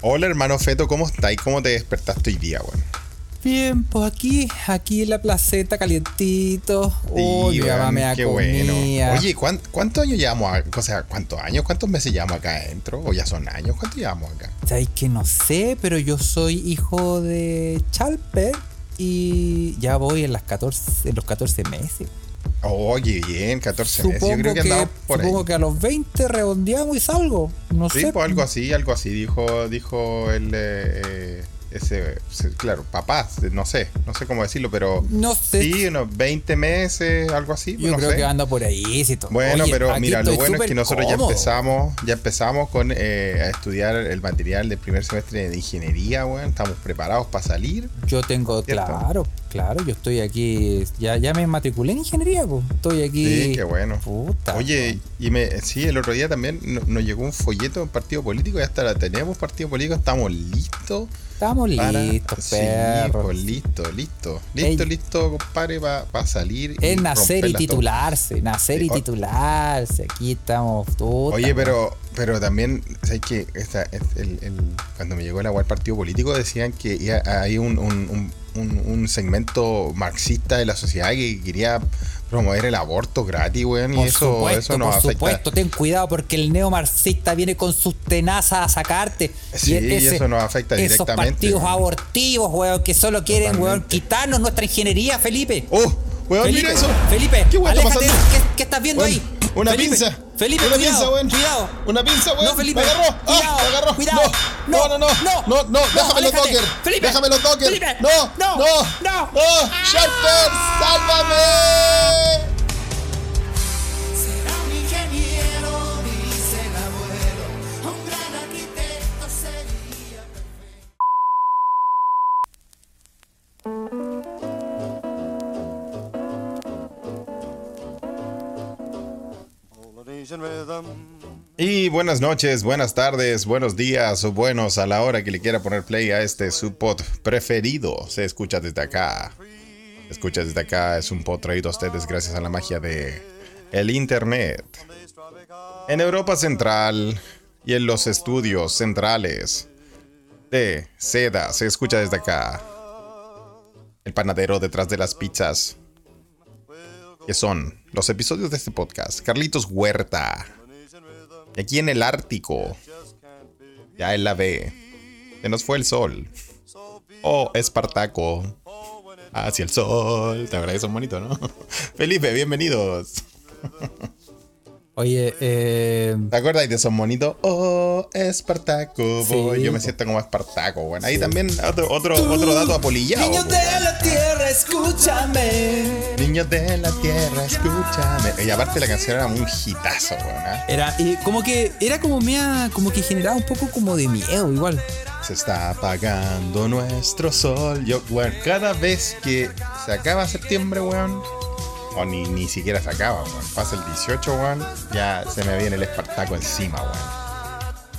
Hola hermano Feto, ¿cómo estás? ¿Cómo te despertaste hoy día, weón? Bien, pues aquí, aquí en la placeta, calientito. Oh, mamá me qué bueno. Oye, ¿cuántos años llevamos O sea, ¿cuántos años? ¿Cuántos meses llevamos acá adentro? ¿O ya son años? ¿Cuánto llevamos acá? Sabes que no sé, pero yo soy hijo de Chalper y ya voy en, las 14, en los 14 meses. Oye, bien, 14 meses. Yo creo que, que por supongo que a los 20 redondeamos y salgo. No sí, sé. Pues algo así, algo así, dijo, dijo el. Eh, ese, claro, papá, no sé, no sé cómo decirlo, pero no sé. sí, unos 20 meses, algo así. Yo creo que anda por ahí. Bueno, pero mira, lo bueno es que nosotros ya empezamos, ya empezamos con eh, a estudiar el material del primer semestre de ingeniería, bueno, estamos preparados para salir. Yo tengo, claro, claro, yo estoy aquí, ya, ya me matriculé en ingeniería, pues, estoy aquí. Sí, qué bueno. Oye, y me, sí, el otro día también nos, llegó un folleto en partido político, ya hasta la tenemos partido político, estamos listos Estamos listos, perros. Pues, listo, listo. Listo, listo, compadre, para salir. Es nacer y titularse, nacer y titularse. Aquí estamos todos. Oye, pero, pero también, ¿sabes qué? cuando me llegó el agua al partido político, decían que hay un, un, un, un segmento marxista de la sociedad que quería promover el aborto gratis, weón. Y eso, supuesto, eso nos por supuesto, ten cuidado porque el neomarxista viene con sus tenazas a sacarte. Sí, y, eso nos afecta esos directamente. Esos partidos abortivos, weón, que solo quieren, weón, quitarnos nuestra ingeniería, Felipe. ¡Oh! Weón, Felipe, mira eso. Felipe, ¿Qué aléjate. ¿Qué, ¿Qué, estás viendo ahí? Una pinza. Felipe, una cuidado, pinza, weón. Cuidado. Una pinza, weón. No, Felipe. Me agarró. Ah, cuidado, me agarró. Cuidado. No, no, no. No, no, no. Déjame los docker. Felipe. Déjame los docker. Felipe. No, no, no. No. No. Sharper, sálvame. Y buenas noches, buenas tardes, buenos días o buenos a la hora que le quiera poner play a este su pod preferido. Se escucha desde acá. Se escucha desde acá, es un pod traído a ustedes gracias a la magia de el internet. En Europa Central y en los estudios centrales de Seda se escucha desde acá. El panadero detrás de las pizzas. Que son los episodios de este podcast. Carlitos Huerta aquí en el Ártico, ya en la B, se nos fue el sol. Oh, Espartaco. Hacia el sol. Te verdad que son ¿no? Felipe, bienvenidos. Oye, eh... ¿te acuerdas de Son Monito? Oh, Espartaco. Yo me siento como Espartaco, bueno. Ahí también otro, otro, otro dato apolillado. Niños de la tierra, escúchame. Niños de la tierra, escúchame. Y aparte la canción era muy hitazo, weón. ¿eh? Era, como que, era como mea, como que generaba un poco como de miedo, igual. Se está apagando nuestro sol. Yo, weón, cada vez que se acaba septiembre, weón o ni, ni siquiera se acaba, weón. Pasa el 18, weón, ya se me viene el Espartaco encima, weón.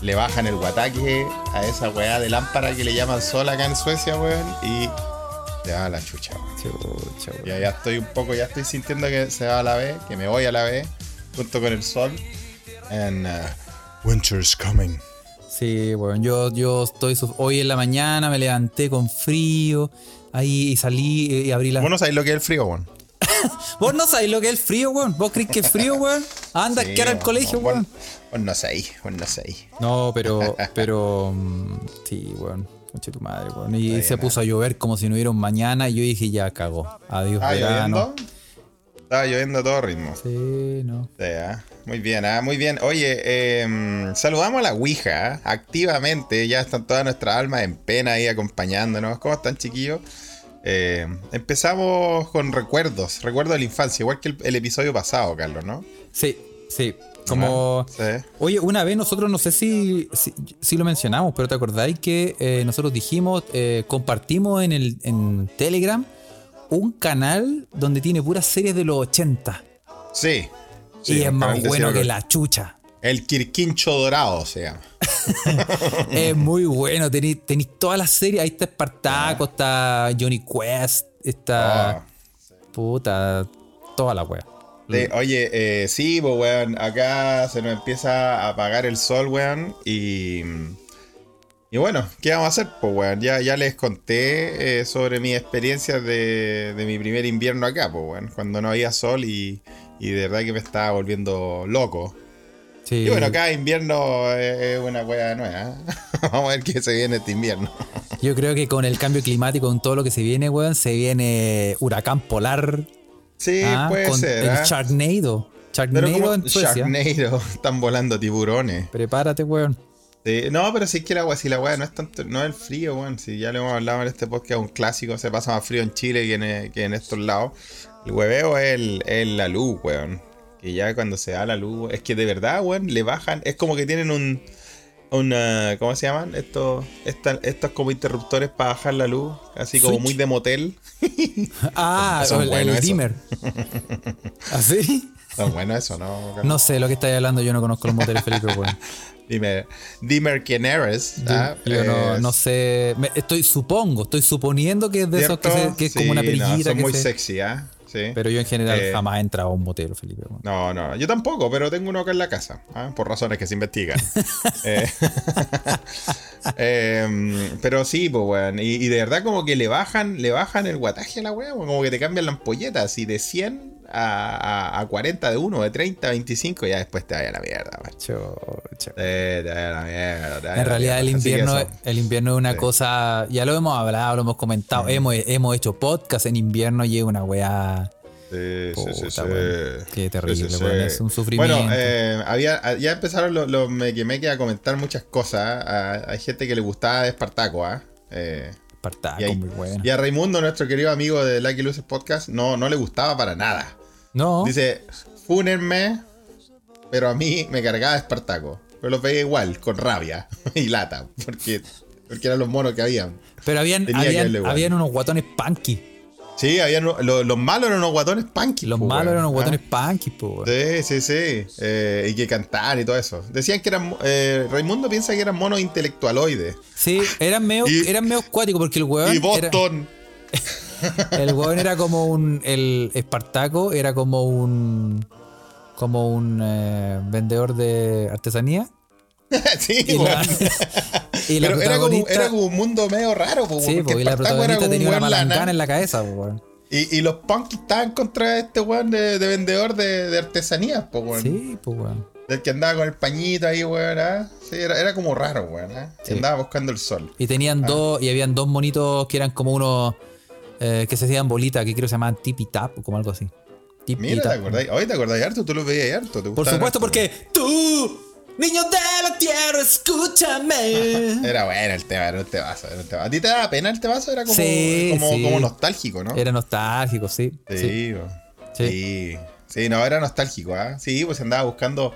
Le bajan el guataque a esa weá de lámpara que le llaman sol acá en Suecia, weón, y se va a la chucha, weón. Ya, ya estoy un poco, ya estoy sintiendo que se va a la B, que me voy a la B, junto con el sol. And uh, winter's coming. Sí, bueno, yo, yo estoy hoy en la mañana me levanté con frío, ahí salí y abrí la. Vos no sabés lo que es el frío, weón. Vos no sabés lo que es el frío, weón. Vos crees que es frío, weón. Anda, que era el colegio, weón. Vos no sé, vos no sé. No, pero, pero. Mm, sí, weón. Mucha tu madre, weón. Y se puso a llover como si no hubiera un mañana. Y yo dije, ya cagó. Adiós, ¿Ah, verano. Estaba lloviendo a todo ritmo. Sí, no. Sí, ¿ah? Muy bien, ¿ah? muy bien. Oye, em, saludamos a la Ouija ¿ah? activamente. Ya están todas nuestras almas en pena ahí acompañándonos. ¿Cómo están, chiquillos? Eh, empezamos con recuerdos, recuerdos de la infancia, igual que el, episodio pasado, Carlos, ¿no? Sí, sí. Como. Oye, una vez nosotros, no sé si, si, lo mencionamos, pero te acordáis que eh, nosotros dijimos, eh, compartimos en, el, en Telegram un canal donde tiene puras series de los 80. Sí. y es más bueno que la chucha. El Quirquincho Dorado se llama. es muy bueno. Tenéis, todas las series. Ahí está Espartaco, está Johnny Quest, está. Ah, puta, toda la wea. oye, eh, sí, pues, weón. Acá se nos empieza a apagar el sol, weón. Y. Y bueno, ¿qué vamos a hacer? Pues weón, ya, ya les conté eh, sobre mi experiencia de, de, mi primer invierno acá, pues weón, cuando no había sol y, y de verdad que me estaba volviendo loco. Sí. Y bueno, acá invierno es una weá nueva. Vamos a ver qué se viene este invierno. Yo creo que con el cambio climático, con todo lo que se viene, weón, se viene huracán polar. Sí, ¿ah? puede ser. El ¿ah? Sharknado. Sharknado en Suecia. Sharknado. Están volando tiburones. Prepárate, weón. no, pero sí que el agua, si la weá no es tanto, no es el frío, weón. Si ya lo hemos hablado en este podcast, un clásico, se pasa más frío en Chile que en, que en estos lados. El hueveo es, el, la luz, weón. Que ya cuando se da la luz, es que de verdad, weón, le bajan. Es como que tienen un. Una, ¿Cómo se llaman? Estos, estos como interruptores para bajar la luz, así como muy de motel. ah, el, el dimmer. ¿Así? Son bueno eso, ¿no? No sé lo que estáis hablando, yo no conozco los moteles, Felipe, weón. Dime, Dimmer quién eres. ¿ah? Yo no, no, sé. estoy supongo, estoy suponiendo que es de esos que, que es como una perillita. No, son muy sexy, ¿ah? Pero yo en general eh, jamás he entrado a un motel, Felipe. No, no, yo tampoco, pero tengo uno acá en la casa, ¿ah? por razones que se investigan. Eh, em, pero sí, pues, weón. Y, de verdad como que le bajan, le bajan el guataje a la weón, como que te cambian la ampolleta, así de 100 a, 40 de uno, de 30 a 25, ya después te vaya a la mierda, macho. Te, vaya a la mierda. en realidad el invierno, el invierno es una cosa, ya lo hemos hablado, lo hemos comentado, hemos, hemos hecho podcast en invierno y es una weá. Sí, sí, sí, Qué terrible, es un sufrimiento. Bueno, eh, había, ya empezaron los, los me, que a comentar muchas cosas. ¿ah? hay gente que le gustaba Espartaco, ¿ah? ¿eh? Espartaco, muy bueno. Y a Raimundo, nuestro querido amigo de Lucky Luces Podcast, no, no le gustaba para nada. No. Dice, fúnenme, pero a mí me cargaba Espartaco. Pero lo veía igual, con rabia y lata, porque, porque eran los monos que habían. Pero habían, habían, habían unos guatones punky. Sí, habían, los malos eran unos guatones punky. Los malos eran unos guatones ¿Ah? punky, po, Sí, sí, sí. Eh, y que cantaban y todo eso. Decían que eran. Eh, Raimundo piensa que eran monos intelectualoides. Sí, eran medio, eran medio cuáticos porque el hueón. Y Boston. El hueón era como un. El Espartaco era como un. Como un eh, vendedor de artesanía. sí, y la, y Pero era, como, era como un mundo medio raro, pues, Sí, porque y la protagonista tenía una malangana en la cabeza, pues, y, y, los punkies estaban contra este weón de, de, vendedor de, de artesanías, pues, weón. Sí, pues, weón. Del que andaba con el pañito ahí, weón, ¿ah? Sí, era, era como raro, weón, ¿ah? Andaba buscando el sol. Y tenían ah. dos, y habían dos monitos que eran como unos eh, que se hacían bolita, que creo que se llamaban tipi tap o como algo así. Tipi Mira, ¿te acordás? Hoy te acordás harto, tú lo veías harto. Por supuesto, porque tú, niño de la tierra, escúchame. era bueno el tema, era un temazo, era un. ¿A ti te daba pena el temazo? Era como, como, como, nostálgico, ¿no? Era nostálgico, sí. Sí, sí. sí. sí. no, era nostálgico, ¿ah? Sí, pues andaba buscando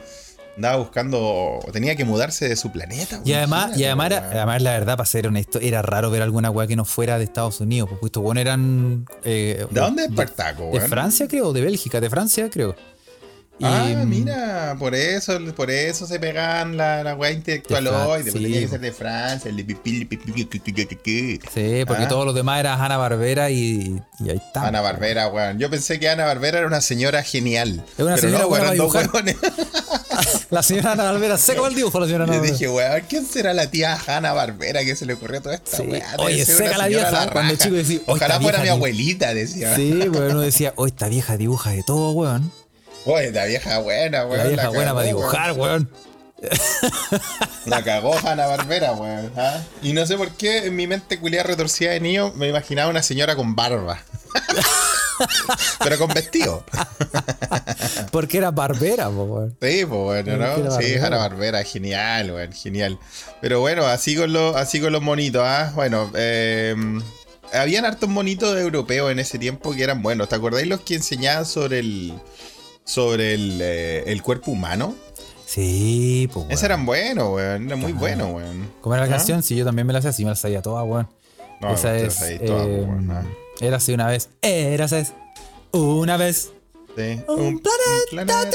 andaba buscando, tenía que mudarse de su planeta. Y además, y además, además, la verdad, para ser honesto, era raro ver alguna weá que no fuera de Estados Unidos, porque estos bueno eran... Eh, ¿De dónde es Espartaco, De Francia, creo, de Bélgica, de Francia, creo. Ah, mira, por eso, por eso se pegan la, la weá intelectual hoy, sí. tenía que ser de Francia, el Sí, porque todos los demás eran Ana Barbera y, y ahí está. Ana Barbera, weón. Yo pensé que Ana Barbera era una señora genial. Es una señora no, buena La señora Ana Barbera, sé cómo el dibujo la señora Ana Barbera. dije, weón, ¿quién será la tía Ana Barbera que se le ocurrió toda esta sí. Oye, seca la vieja. Cuando el chico decía, Ojalá fuera mi abuelita, decía. Sí, weón, uno decía, oh, esta vieja dibuja de todo, weón. Oye, esta vieja buena, weón. La vieja buena para dibujar, weón. La cagó Ana Barbera, weón. ¿ah? Y no sé por qué en mi mente culiada retorcida de niño me imaginaba una señora con barba. Pero con vestido. Porque era barbera, po, Sí, pues bueno, ¿no? Sí, era barbera, genial, weón, genial. Pero bueno, así con, los, así con los monitos, ¿ah? Bueno, eh, habían hartos monitos europeos en ese tiempo que eran buenos. ¿Te acordáis los que enseñaban sobre el sobre el, eh, el cuerpo humano? Sí, pues. Esos eran buenos, weón. Eran muy buenos, weón. ¿Cómo era la ¿Ah? canción? Sí, yo también me la hacía así, me la sabía toda, weón. No, Esa es. Toda, eh, era así una vez. Era así una vez. Sí. Un, planeta,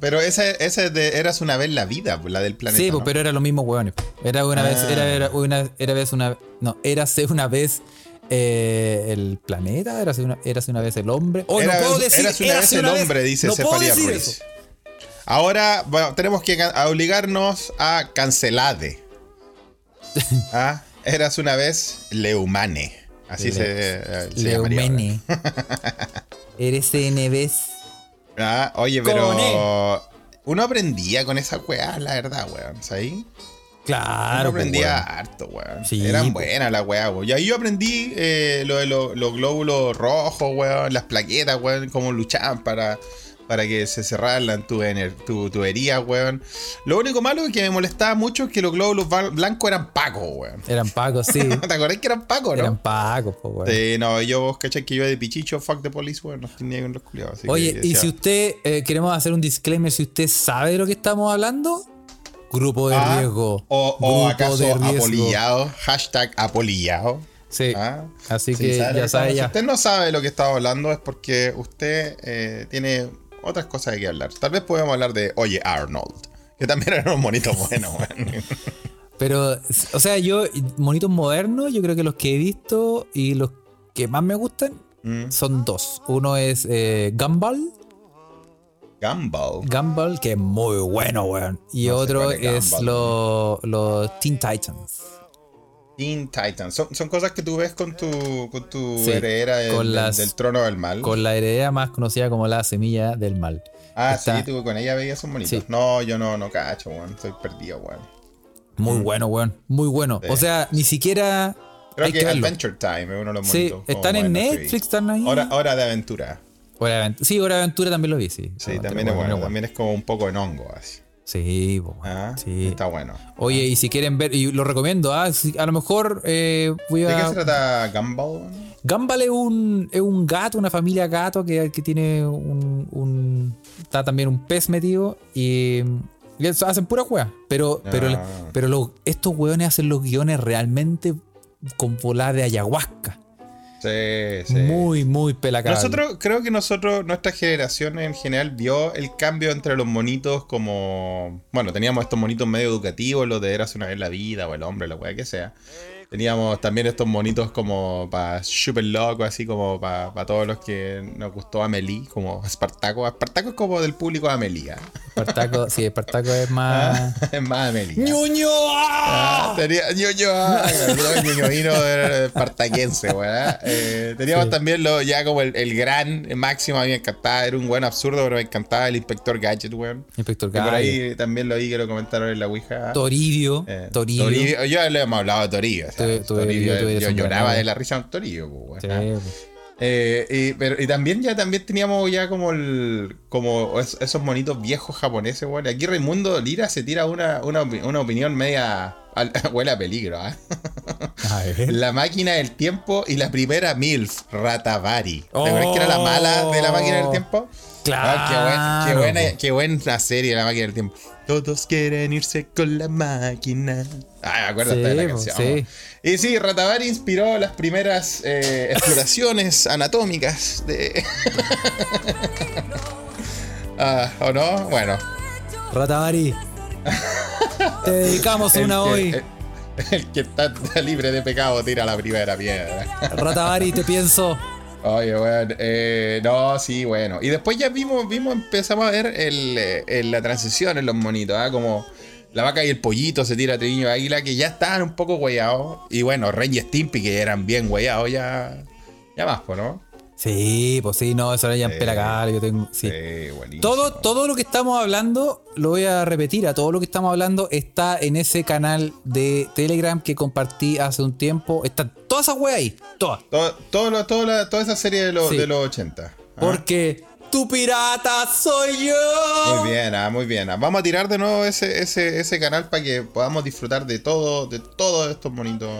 Pero esa, esa de Eras una vez la vida, la del planeta. Sí, pero era lo mismo, weón. Era una vez, era, era, ah. una, era vez una. No, érase una vez eh, el planeta, érase una, érase una vez el hombre. Oh, era, no puedo decir, érase una vez el hombre, dice no Cefalia Ruiz. Ahora bueno, tenemos que obligarnos a cancelade. ah, eras una vez Leumane. Así se, se Leumane. Eres NBs. Ah, oye, pero. Uno aprendía con esa weá, la verdad, weón. ¿Sabes? Claro. Pues, aprendía harto, weón. Eran pues. buenas las weá, weón. Y ahí yo aprendí eh, lo de los glóbulos rojos, weón. Las plaquetas, weón. Cómo luchaban para para que se cerraran tu, tu tubería, weón. Lo único malo que me molestaba mucho es que los glóbulos blancos eran pacos, weón. Eran pacos, sí. ¿Te acordás que eran pacos, no? Eran pacos, pues, weón. Sí, no, yo vos cachai que yo de pichicho, fuck the police, weón, no tenía con los culiados. Oye, y si usted, eh, queremos hacer un disclaimer, si usted sabe de lo que estamos hablando, grupo de ah, riesgo. O, o acaso apolillado, hashtag apolillado. Sí. ¿Ah? Así que ya sabe ya. Si usted no sabe de lo que estamos hablando es porque usted eh, tiene otras cosas hay que hablar. Tal vez podemos hablar de Oye Arnold, que también era un monito bueno, Pero, o sea, yo, monitos modernos, yo creo que los que he visto y los que más me gustan mm. son dos. Uno es eh, Gumball. Gumball. Gumball, que es muy bueno, weón. Y otro es los Teen Titans. Teen Titans. Son, cosas que tú ves con tu, con tu heredera del, trono del mal. Con la heredera más conocida como la semilla del mal. Ah, sí, tú con ella veías un bonito. No, yo no, no cacho, weón. Estoy perdido, weón. Muy mm. bueno, weón. Muy bueno. O sea, ni siquiera. Creo que, Adventure Time es uno de los Sí, están en Netflix, están ahí. Hora, hora de aventura. Sí, Hora de Aventura también lo vi, sí. Sí, también es bueno. También es como un poco en hongo, así. Sí, bueno, ah, sí, está bueno. Oye, y si quieren ver, y lo recomiendo, ah, a lo mejor eh, voy a. ¿De qué se trata Gumball? Gumball es un, es un gato, una familia gato que, que tiene un, un, Está también un pez metido y. hacen pura hueá. Pero, pero, ah. pero estos hueones hacen los guiones realmente con volada de ayahuasca. Sí, sí. Muy, muy pelacado. Nosotros, creo que nosotros, nuestra generación en general, vio el cambio entre los monitos como. Bueno, teníamos estos monitos medio educativos, los de Eras una vez la vida, o el hombre, la weá que sea. Teníamos también estos monitos como para super loco, así como para todos los que nos gustó Amelie, como Espartaco. Espartaco es como del público de Amelie. ¿eh? Espartaco, sí, Espartaco es más. es más Amelie. ¡Ñoño! Ah, tenía, ¡Ñoño! ¡Ñoño vino espartaquense, ¿verdad? Eh, teníamos también lo, ya como el, el, gran máximo, a mí me encantaba, era un buen absurdo, pero me encantaba el Inspector Gadget, weón. Inspector Gadget. Por ahí también lo vi que lo comentaron en la Ouija. Toribio. Eh, Toribio. Toribio. Yo le hemos hablado de Toribio yo, lloraba de la risa en Torillo, pues, eh, y, también ya también teníamos ya como el como esos monitos viejos japoneses, bueno. Aquí Raimundo Lira se tira una, una, opinión media huele a peligro, ¿eh? La máquina del tiempo y la primera MILF, Ratavari. ¿Te acuerdas que era la mala de la máquina del tiempo? Claro. Ah, qué, buena, qué buena serie la máquina del tiempo. Todos quieren irse con la máquina. Ah, acuérdate de la canción. Sí. Y sí, Ratavari inspiró las primeras eh, exploraciones anatómicas de. ah, ¿O no? Bueno. Ratavari. Te dedicamos una hoy. El, que está libre de pecado tira la primera piedra. Ratavari, te pienso. Oye, bueno, eh, no, sí, bueno. Y después ya vimos, vimos, empezamos a ver el, eh, la transición en los monitos, ¿ah? Como la vaca y el pollito se tira a Triño Águila, que ya estaban un poco hueados. Y bueno, Rey y Stimpy, que eran bien hueados, ya, ya más, ¿no? Sí, pues sí, no, eso era ya en Pelacar, yo tengo. Sí, buenísimo. Todo, todo lo que estamos hablando, lo voy a repetir, a todo lo que estamos hablando está en ese canal de Telegram que compartí hace un tiempo. Están todas esas weas ahí, todas. Todo, todo, toda esa serie de, los de los 80. ¿ah? Porque tu pirata soy yo. Muy bien, ah, muy bien. Ah. Vamos a tirar de nuevo ese, ese, ese canal para que podamos disfrutar de todo, de todos estos monitos.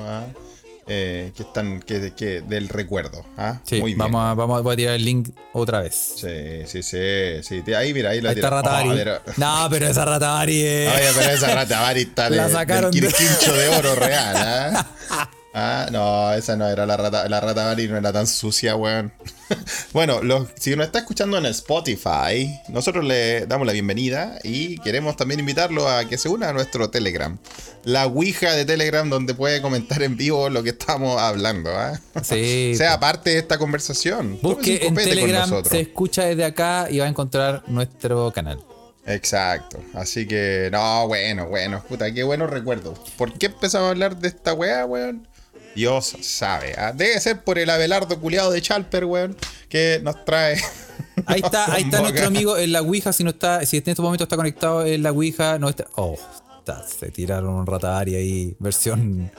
Eh, que están que, que del recuerdo. ¿ah? Sí, Muy bien. Vamos, a, vamos a tirar el link otra vez. Sí, sí, sí. sí. Ahí, mira, ahí la ahí está Ratavari. Oh, no, pero esa Ratavari es. Oye, pero esa Ratavari está de, la sacaron del quincho de oro real. ¿ah? Ah, no, esa no era la rata. La rata Bari no era tan sucia, weón. bueno, si nos está escuchando en Spotify, nosotros le damos la bienvenida y queremos también invitarlo a que se una a nuestro Telegram. La Ouija de Telegram, donde puede comentar en vivo lo que estamos hablando. ¿eh? Sí. sea parte de esta conversación. Busque en Telegram, se escucha desde acá y va a encontrar nuestro canal. Exacto. Así que, no, bueno, bueno, puta, qué bueno recuerdo. ¿Por qué empezamos a hablar de esta weá, weón? Dios sabe. ¿ah? Debe ser por el Abelardo culiado de Chalper, weón, que nos trae. Ahí está, ahí está nuestro amigo en la Ouija, si no está, si en este momento está conectado en la Ouija, no está. Oh, está, se tiraron un ratavari ahí, versión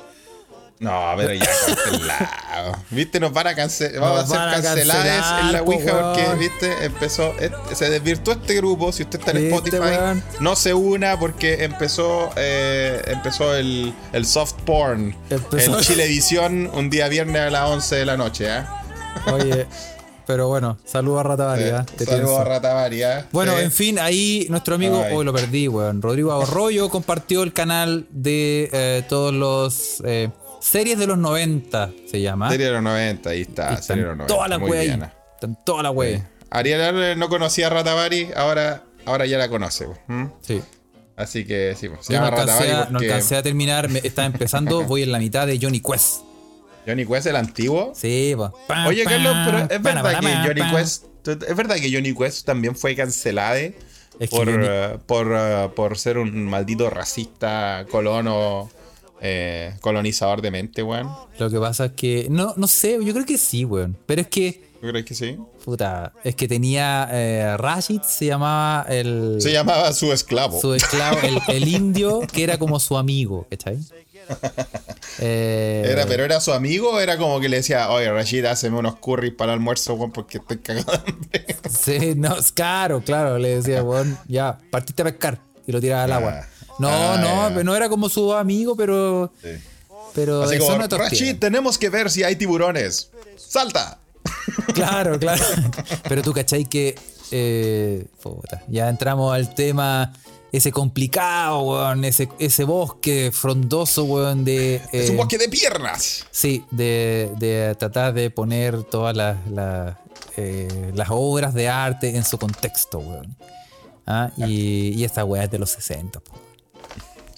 no, pero ya cancelado. ¿Viste? Nos van a cancelar. Vamos a ser canceladas en la Ouija porque, ¿viste? Empezó. se desvirtuó este grupo. Si usted está en Spotify, no se una porque empezó eh, empezó el, el soft porn en Chilevisión un día viernes a las 11 de la noche. ¿eh? Oye. Pero bueno, saludos a Rata Sí, saludos a Rata Bueno, en fin, ahí nuestro amigo, hoy lo perdí, weón. Rodrigo Arroyo compartió el canal de eh, todos los eh, Series de los 90 se llama. Series de los 90, ahí está. Series de los 90. Toda la wea ahí. Están toda la wea. Ariel no conocía a Ratavari, ahora, ahora ya la conoce. Sí. Así que sí, se llama no alcancé, a, no alcancé a terminar, me, estaba empezando, voy en la mitad de Johnny Quest. ¿Johnny Quest el antiguo? Sí, pues. Oye, Carlos, pero es verdad que Johnny Quest. Es verdad que Johnny Quest también fue cancelada por, uh, por, uh, por ser un maldito racista colono eh, colonizador de mente, weón. Lo que pasa es que. No, no sé, yo creo que sí, weón. Pero es que. ¿Tú crees que sí? Puta, es que tenía. Eh, Rashid se llamaba el. Se llamaba su esclavo. Su esclavo, el, indio, que era como su amigo, ¿cachai? Eh, era, pero era su amigo o era como que le decía, oye Rashid, hazme unos curries para el almuerzo, weón, porque estoy cagado. Sí, no, claro, claro, le decía, weón, ya, partiste a pescar y lo tiraba al agua. No, ah, no, no era como su amigo, pero. Sí. Pero Así como, Rashid, tenemos que ver si hay tiburones. ¡Salta! Claro, claro. Pero tú, ¿cachai? Que. Eh, ya entramos al tema ese complicado, weón, ese, ese bosque frondoso, weón, de... es un eh, bosque de piernas. Sí, de, de tratar de poner todas las, las, eh, las obras de arte en su contexto, weón. ¿Ah? Y, y esta weá es de los 60, po.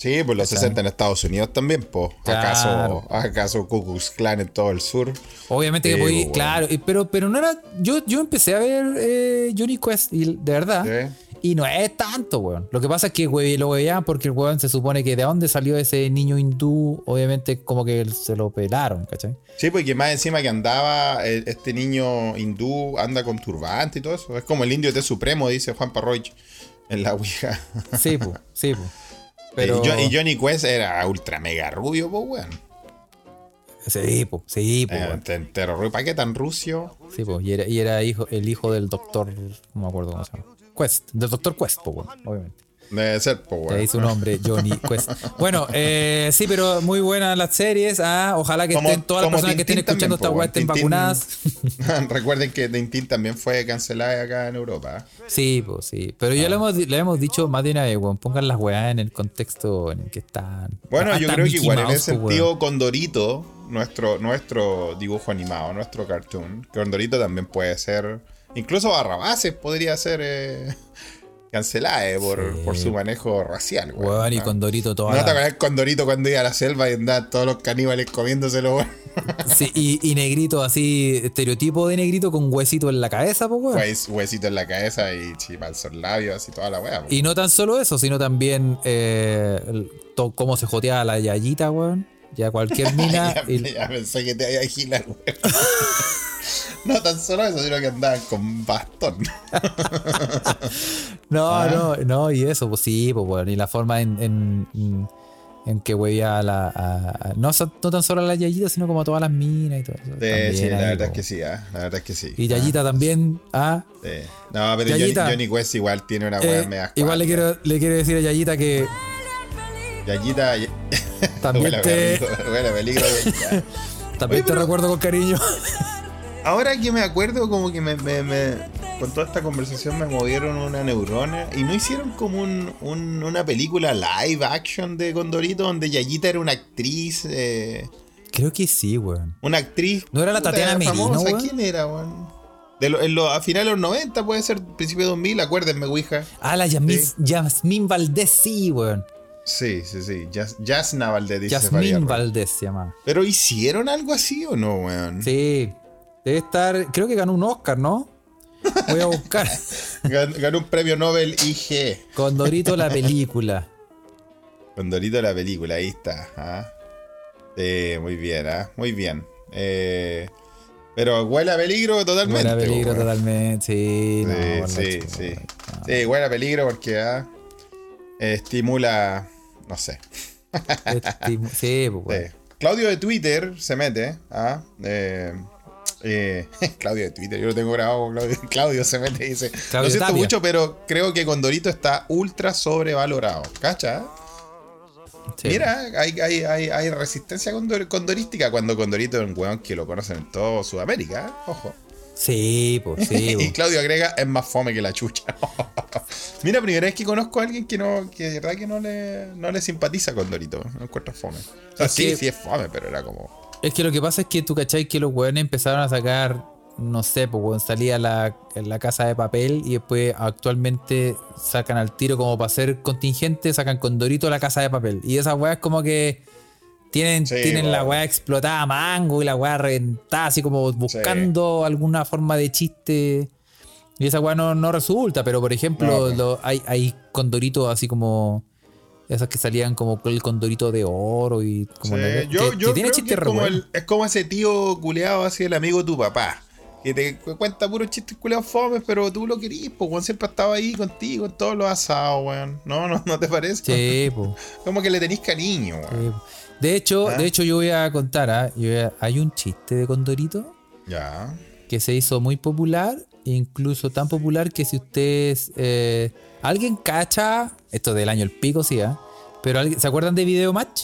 Sí, pues los 60 en Estados Unidos también, pues. ¿Acaso, ¿Acaso Ku Klux Klan en todo el sur? Obviamente que voy, claro, pero, pero no era. Yo, yo empecé a ver eh, Johnny Quest, y de verdad. Y no es tanto, weón. Lo que pasa es que lo veían porque el weón se supone que de dónde salió ese niño hindú, obviamente como que se lo pelaron, ¿cachai? Sí, porque más encima que andaba, eh, este niño hindú anda con turbante y todo eso. Es como el indio de Supremo, dice Juan Parroy en la Ouija. Sí, pues, sí, pues. Y, Johnny Quest era ultra mega rubio, pues, weón. Sí, pues, sí, pues. Eh, ¿Para qué tan rucio? Sí, pues, y era, y era hijo, el hijo del doctor, no me acuerdo cómo se llama. Quest, del doctor Quest, pues, weón, obviamente. Debe ser, pues, bueno. Ahí su nombre, Johnny Quest. Bueno, eh, sí, pero muy buenas las series. Ah, ojalá que estén todas las personas que estén escuchando esta web estén vacunadas. Recuerden que Tintín también fue cancelada acá en Europa. Sí, pues sí. Pero ya ah. lo hemos, le hemos dicho más de una vez, weón. Pongan las weas en el contexto en el que están. Bueno, yo creo que igual en ese sentido, Condorito, nuestro, nuestro dibujo animado, nuestro cartoon, Condorito también puede ser. Incluso Barrabases podría ser. Eh, cancelada eh, por, su manejo racial, weón. y Condorito toda. ¿No te acuerdas Condorito cuando iba a la selva y andaban todos los caníbales comiéndoselo, weón? Sí, y, negrito así, estereotipo de negrito con huesito en la cabeza, pues, weón. huesito en la cabeza y chipalzor labios, así toda la weá, Y no tan solo eso, sino también eh, cómo se joteaba la yayita, weón. Ya cualquier mina. ya, y... ya, pensé que te había weón. No tan solo eso, sino que andaban con bastón. no, ah. no, no, y eso, pues sí, pues bueno, y la forma en, en, en que huevía a la. A, no, no, tan solo a la Yayita, sino como a todas las minas y todo eso. Sí, la verdad es que sí, ¿eh? la verdad es que sí. Y Yayita ah. también, ah. Sí. No, pero Johnny, Quest igual tiene una hueá eh, Igual le quiero, le quiero decir a Yayita que. Yayita. También te. Peligro, peligro, También te recuerdo con cariño. ahora que me acuerdo, como que me, con toda esta conversación me movieron una neurona y no hicieron como un, una película live action de Condorito donde Yayita era una actriz. Eh, Creo que sí, weón. Una actriz. ¿No era la Tatiana Merino, ¿Quién era, weón? a finales de los 90, puede ser principio de 2000, acuérdenme, Ouija. Ah, la Yasmín Valdés, sí, weón. Sí, sí, sí. Jasna Valdés dice Yasmín Valdés se llama. ¿Pero hicieron algo así o no, weón? Sí, Debe estar, creo que ganó un Oscar, ¿no? Voy a buscar. Ganó un premio Nobel IG. Condorito la película. Condorito la película, ahí está. ¿ah? muy bien, ¿ah? muy bien. Eh, pero huele a peligro totalmente. Huele a peligro totalmente, sí. Sí, sí, sí. huele a peligro porque ¿ah? estimula, no sé. sí, pues, Claudio de Twitter se mete. ¿ah? Eh, eh, Claudio de Twitter, yo lo tengo grabado. Claudio, Claudio se mete y dice: Lo siento mucho, pero creo que Condorito está ultra sobrevalorado. ¿Cacha? Mira, hay, hay, hay, hay resistencia condorística cuando Condorito es un weón que lo conocen en toda Sudamérica. ¿eh? Ojo. Sí, pues sí. y Claudio agrega, es más fome que la chucha. Mira, primera vez que conozco a alguien que no, que de verdad que no le, no le simpatiza con Dorito. No encuentra fome. O sea, sí, sí es fome, pero era como. Es que lo que pasa es que tú cachai que los weones empezaron a sacar, no sé, pues weón, salía la, la casa de papel y después actualmente sacan al tiro como para ser contingente, sacan con Dorito la casa de papel. Y esas weas como que tienen, tienen la weá explotada a mango y la weá reventada, así como buscando alguna forma de chiste. Y esa weá no, resulta, pero por ejemplo, hay, hay condoritos así como. Esas que salían como el condorito de oro y como yo, tiene chiste es como, es como ese tío culeado así el amigo de tu papá. Que te cuenta puros chistes culeados fomes, pero tú lo querías, pues, weón. Siempre estaba ahí contigo en todos los asados, weón. No, no, no te parece. Sí, pues. Como que le tenís cariño, weón. De hecho, de hecho, yo voy a contar, ¿ah? hay un chiste de Condorito. Ya. Que se hizo muy popular, incluso tan popular que si ustedes. Eh, ¿Alguien cacha? Esto del año el pico, sí, ¿ah? Pero ¿se acuerdan de Video Match?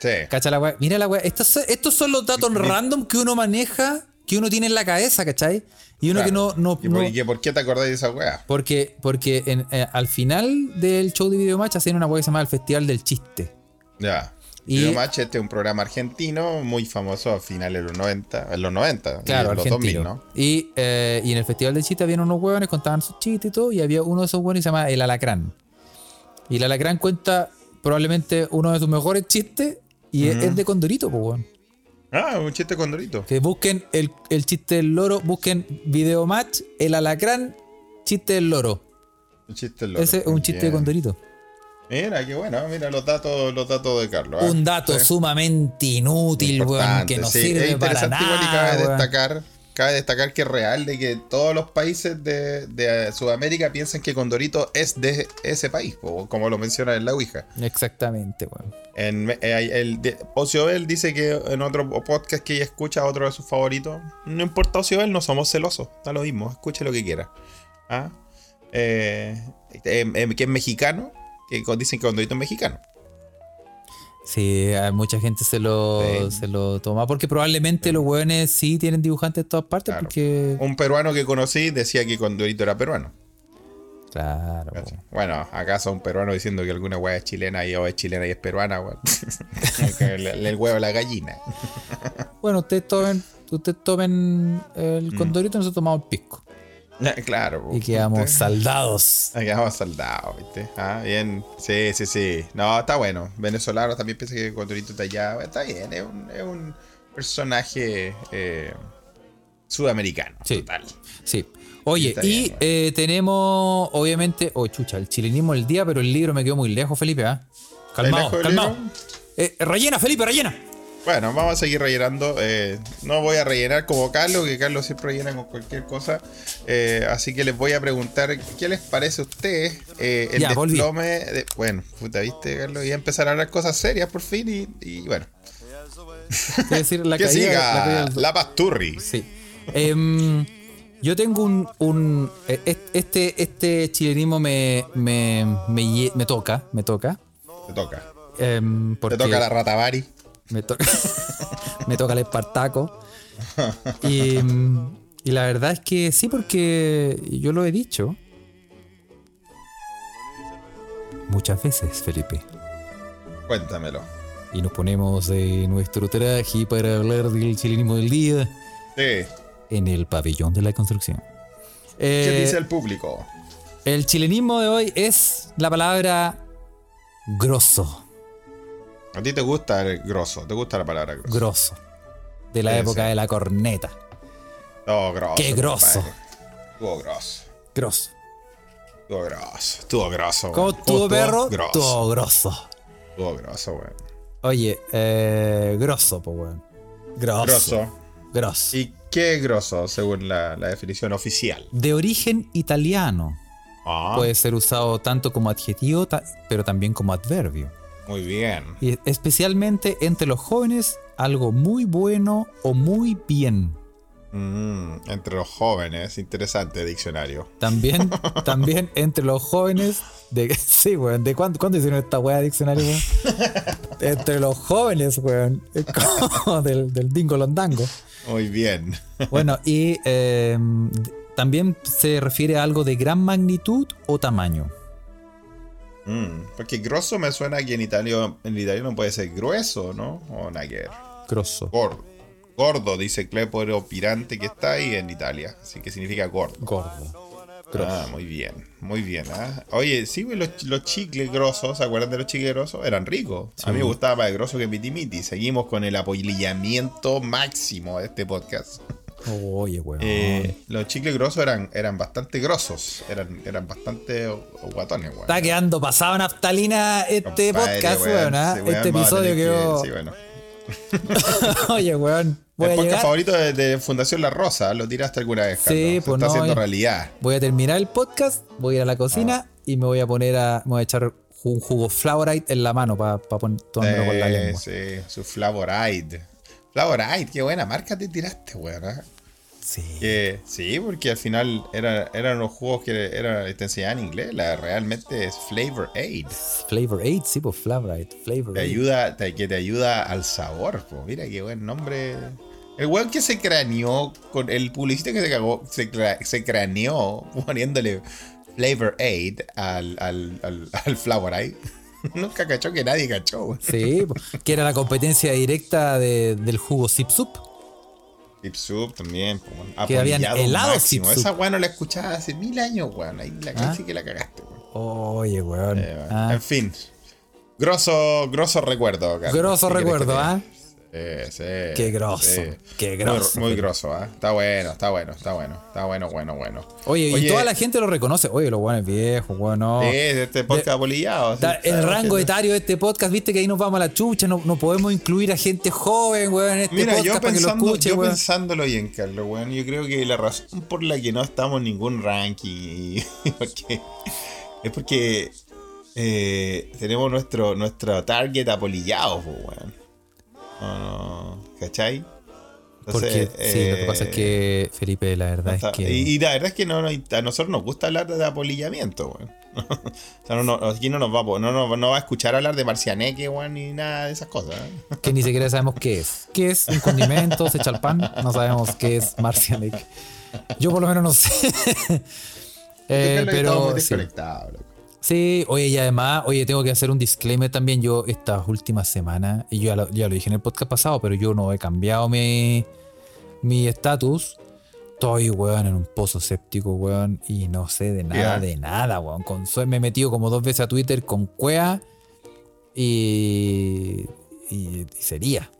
Sí. ¿Cacha la weá? Mira la weá. Estos, estos son los datos random que uno maneja, que uno tiene en la cabeza, ¿cachai? Y uno que no. no, ¿Y, por, qué te acordáis de esa weá? Porque, porque eh, al final del show de Video Match hacen una weá que se llama el Festival del Chiste. Ya. Y Match, este es un programa argentino muy famoso a finales de los 90, en los 90, claro, los 2000, ¿no? Y, eh, y en el Festival de Chiste había unos huevones, contaban sus chistes y todo, y había uno de esos huevones que se llama El Alacrán. Y el Alacrán cuenta probablemente uno de sus mejores chistes, y es, de Condorito, pues, weón. Ah, un chiste Condorito. Que busquen el, el chiste del loro, busquen Video Match, El Alacrán, chiste del loro. Un chiste del loro. Ese es un chiste de Condorito. Mira, qué bueno, mira los datos, los datos de Carlos. ¿eh? Un dato sumamente inútil, weón, que no sirve para nada. Y cabe destacar, cabe destacar que es real de que todos los países de, Sudamérica piensan que Condorito es de ese país, como lo menciona en la Ouija. Exactamente, weón. En, eh, el, Ociobel dice que en otro podcast que ella escucha, otro de sus favoritos, no importa Ociobel, no somos celosos, da lo mismo, escuche lo que quiera. ¿Ah? Eh, que es mexicano que dicen que Condorito es mexicano. Sí, mucha gente se lo, se lo toma porque probablemente los hueones sí tienen dibujantes en todas partes. Porque... Un peruano que conocí decía que Condorito era peruano. Claro. Bueno, ¿acaso un peruano diciendo que alguna hueá es chilena y o es chilena y es peruana? el, el, huevo la gallina. bueno, ustedes tomen, ustedes tomen el mm. Condorito y nosotros tomamos el pisco. Claro. Y quedamos saldados. quedamos saldados, ¿viste? Ah, bien. Sí, sí, sí. No, está bueno. Venezolano también piensa que Condorito está allá. Está bien, es un, es un personaje eh, sudamericano. Sí. Total. Sí. Oye, y eh, tenemos, obviamente, oh chucha, el chilenismo del día, pero el libro me quedó muy lejos, Felipe, ¿ah? Calmado, calmado. Eh, rellena, Felipe, rellena. Bueno, vamos a seguir rellenando. Eh, no voy a rellenar como Carlos, que Carlos siempre rellena con cualquier cosa. Eh, así que les voy a preguntar qué les parece a ustedes eh, el desplome. De, bueno, puta, viste, Carlos, y a empezar a hablar cosas serias por fin y, bueno. Decir, la que siga la, pasturri. Sí. Em, yo tengo un, un, este este chilenismo me me, me, toca, me toca. Te toca. Em, Te toca la ratavari. Me, toca me toca el Espartaco. Y, y, la verdad es que sí, porque yo lo he dicho. Muchas veces, Felipe. Cuéntamelo. Y nos ponemos de nuestro traje para hablar del chilenismo del día. Sí. En el pabellón de la construcción. ¿Qué eh, dice el público? El chilenismo de hoy es la palabra grosso. A ti te gusta el grosso, te gusta la palabra grosso. Grosso. De la época de la corneta. Oh, grosso. Qué grosso. Estuvo grosso. Grosso. Estuvo grosso. Estuvo grosso. ¿Cómo estuvo, perro? Estuvo grosso. Estuvo grosso, weón. Oye, eh, grosso, pues, weón. Grosso. Grosso. Grosso. ¿Y qué grosso según la, definición oficial? De origen italiano. Ah. Puede ser usado tanto como adjetivo, pero también como adverbio. Muy bien. Y especialmente entre los jóvenes, algo muy bueno o muy bien. Mm, entre los jóvenes, interesante diccionario. También, también entre los jóvenes, de, sí, weón, ¿de cuándo, cuándo hicieron esta weá de diccionario, weón? entre los jóvenes, weón, como del, del dingo londango. Muy bien. Bueno, y em, también se refiere a algo de gran magnitud o tamaño. Mm, porque grosso me suena que en italiano, en italiano puede ser grueso, ¿no? O naguer. Grosso. Gordo. Gordo, dice Cleporo Pirante que está ahí en Italia. Así que significa gordo. Gordo. Ah, muy bien, muy bien. ¿ah? Oye, sí, los, los, chicles grosos, ¿se acuerdan de los chicles grosos? Eran ricos. A mí me gustaba más el grosso que Miti Miti. Seguimos con el apoyamiento máximo de este podcast. Oye, weón. Eh, los chicles grosos eran, eran bastante grosos. Eran, eran bastante guatones, weón. Está quedando pasado naftalina este podcast, weón. ¿ah? este episodio quedó. Sí, bueno. Oye, weón. el podcast favorito de, Fundación La Rosa, lo tiraste alguna vez, Carlos. Sí, pues está haciendo realidad. Voy a terminar el podcast, voy a ir a la cocina ah. y me voy a poner a. Me voy a echar un jugo Flavorite en la mano para pa tomármelo con la lengua. Sí, su Flavorite. Flavorite, qué buena marca te tiraste, weón. ¿eh? Sí. sí, porque al final era, eran los juegos que era, te enseñaban inglés. La, realmente es Flavor Aid. Flavor Aid, sí, pues Flavor Flavor te ayuda, que te ayuda al sabor. Pues. Mira qué buen nombre. El weón que se craneó, con el publicista que se cagó, se, craneó poniéndole Flavor Aid al, al, al, al Flavor Aid. Nunca cachó que nadie cachó. Sí, que era la competencia directa del jugo Zip Sup. Tip Sub también, pues, que habían helado Zip Esa weón no la escuchaba hace mil años, weón. Ahí la ¿Ah? que la cagaste, weón. Oye, weón. Eh, ah. En fin. Grosso, grosso recuerdo, Grosso recuerdo, ¿ah? Sí, sí. Qué grosso. Qué grosso. Muy, grosso, ¿eh? Está bueno, está bueno, está bueno. Está bueno, bueno, bueno. Oye, y toda la gente lo reconoce. Oye, los buenos viejos, bueno. Sí, este podcast bolillado. el rango etario de este podcast, viste que ahí nos vamos a la chucha. No, no podemos incluir a gente joven, weón, en este Mira, podcast yo para pensando, que lo escuche, yo pensándolo bien, Carlos, weón. Yo creo que la razón por la que no estamos en ningún ranking es porque eh, tenemos nuestro, nuestro target apolillado, weón. No, ¿Cachai? Porque sí, lo que pasa es que, eh, Felipe, la verdad es que. Y, la verdad es que no, a nosotros nos gusta hablar de apolillamiento, weón. o sea, no, aquí no nos va, no, no, va a escuchar hablar de marcianeque, weón, ni nada de esas cosas. ¿eh? que ni siquiera sabemos qué es. ¿Qué es un condimento? ¿Se echa al pan? No sabemos qué es marcianeque. Yo por lo menos no sé. eh, pero. Sí. Sí, oye, y además, oye, tengo que hacer un disclaimer también. Yo estas últimas semanas, y yo ya lo, ya lo dije en el podcast pasado, pero yo no he cambiado mi estatus. Estoy, weón, en un pozo séptico, weón, y no sé de nada, de nada, weón. Con, me he metido como dos veces a Twitter con cuea y, y sería.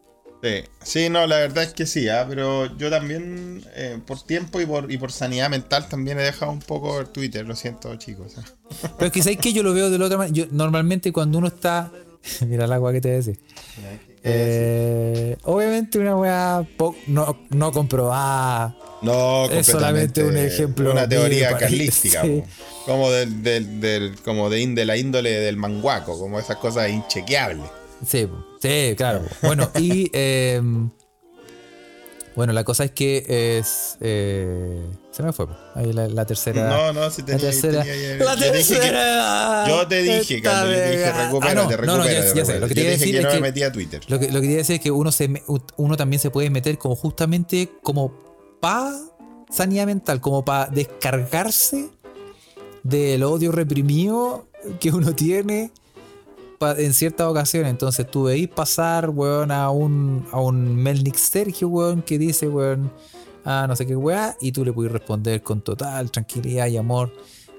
Sí, sí, no, la verdad es que sí, ¿ah? pero yo también, eh, por tiempo y por, y por sanidad mental, también he dejado un poco el Twitter, lo siento, chicos. ¿ah? Pero es que sabéis que yo lo veo de la otra manera. Yo, normalmente cuando uno está. Mira el agua que te decía. Eh, obviamente una weá no, no comprobada. No, es solamente un ejemplo. Una teoría carlística. Como, del, del, como de, de la índole del manguaco, como esas cosas inchequeables. Sí, sí, claro. Bueno, y em, bueno, la cosa es que es. Eh, se me fue. Ahí la, tercera. No, no, si tenía. La tercera. la tercera. yo te dije, Carlos, te dije, recupérate, ah, no, recupérate. No, no, ya, sé. Lo que te decir que que. Me metí a Twitter. Lo que, lo que quería decir es que uno, se, uno también se puede meter como justamente como pa sanidad mental, como para descargarse del odio reprimido que uno tiene en ciertas ocasiones. Entonces tú veis pasar, weón, a un, a un Melnick Sergio, weón, que dice, weón, ah, no sé qué weá, y tú le puedes responder con total tranquilidad y amor.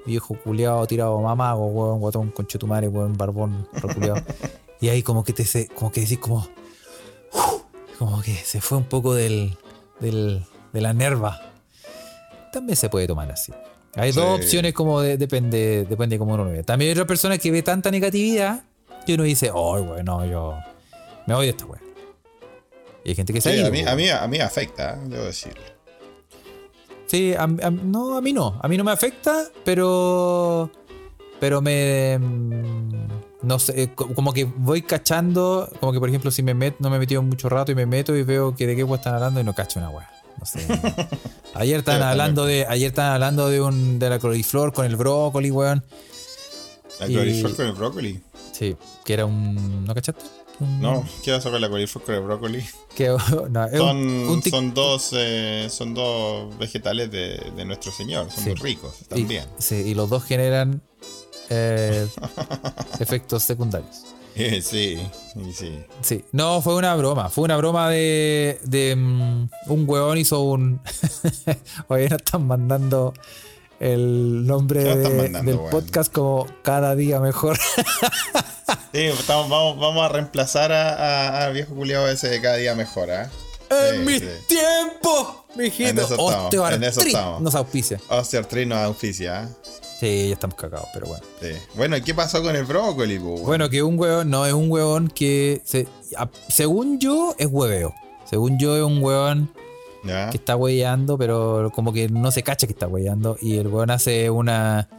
Viejo culiado, tirado mamago, weón, guatón, conchetumare, weón, barbón, reculeado. y ahí como que te como que decís como. como que se fue un poco del. del de la nerva. también se puede tomar así. Hay dos opciones como depende, depende de cómo uno lo ve. También hay otras personas que ve tanta negatividad que uno dice, oh, bueno, yo me voy de esta weá. Y hay gente que se sí, a, mí, a, mí, a mí afecta, debo decirlo. Sí, no, a mí no. A mí no me afecta, pero. Pero me. Mm, no sé, como que voy cachando. Como que, por ejemplo, si me meto, no me he metido mucho rato y me meto y veo que de qué están hablando y no cacho una weá. No sé. ayer estaban hablando de. Ayer estaban hablando de un. de la coliflor con el brócoli, weón. ¿La coliflor con el brócoli? Sí, que era un. ¿No cachaste? No, ¿qué vas a con la coliflor con el brócoli? son, dos, eh, son dos vegetales de, nuestro Señor, son muy ricos también. Y, sí, y los dos generan eh, efectos secundarios. sí, sí. Sí, no, fue una broma. Fue una broma de, de mm, un huevón hizo un. Hoy no están mandando el nombre del podcast como cada día mejor. sí, vamos, a reemplazar a, viejo culiado ese de cada día mejor, ¿eh? En mis tiempos, mijito. Nos auspicia. Osteoartritis nos auspicia, ¿eh? Sí, ya estamos cagados, pero bueno. Sí. Bueno, ¿y qué pasó con el brócoli? Bueno, que un huevón, no, es un huevón que, según yo, es hueveo. Según yo, es un huevón que está hueveando, pero como que no se cacha que está hueveando. Y el weón hace una.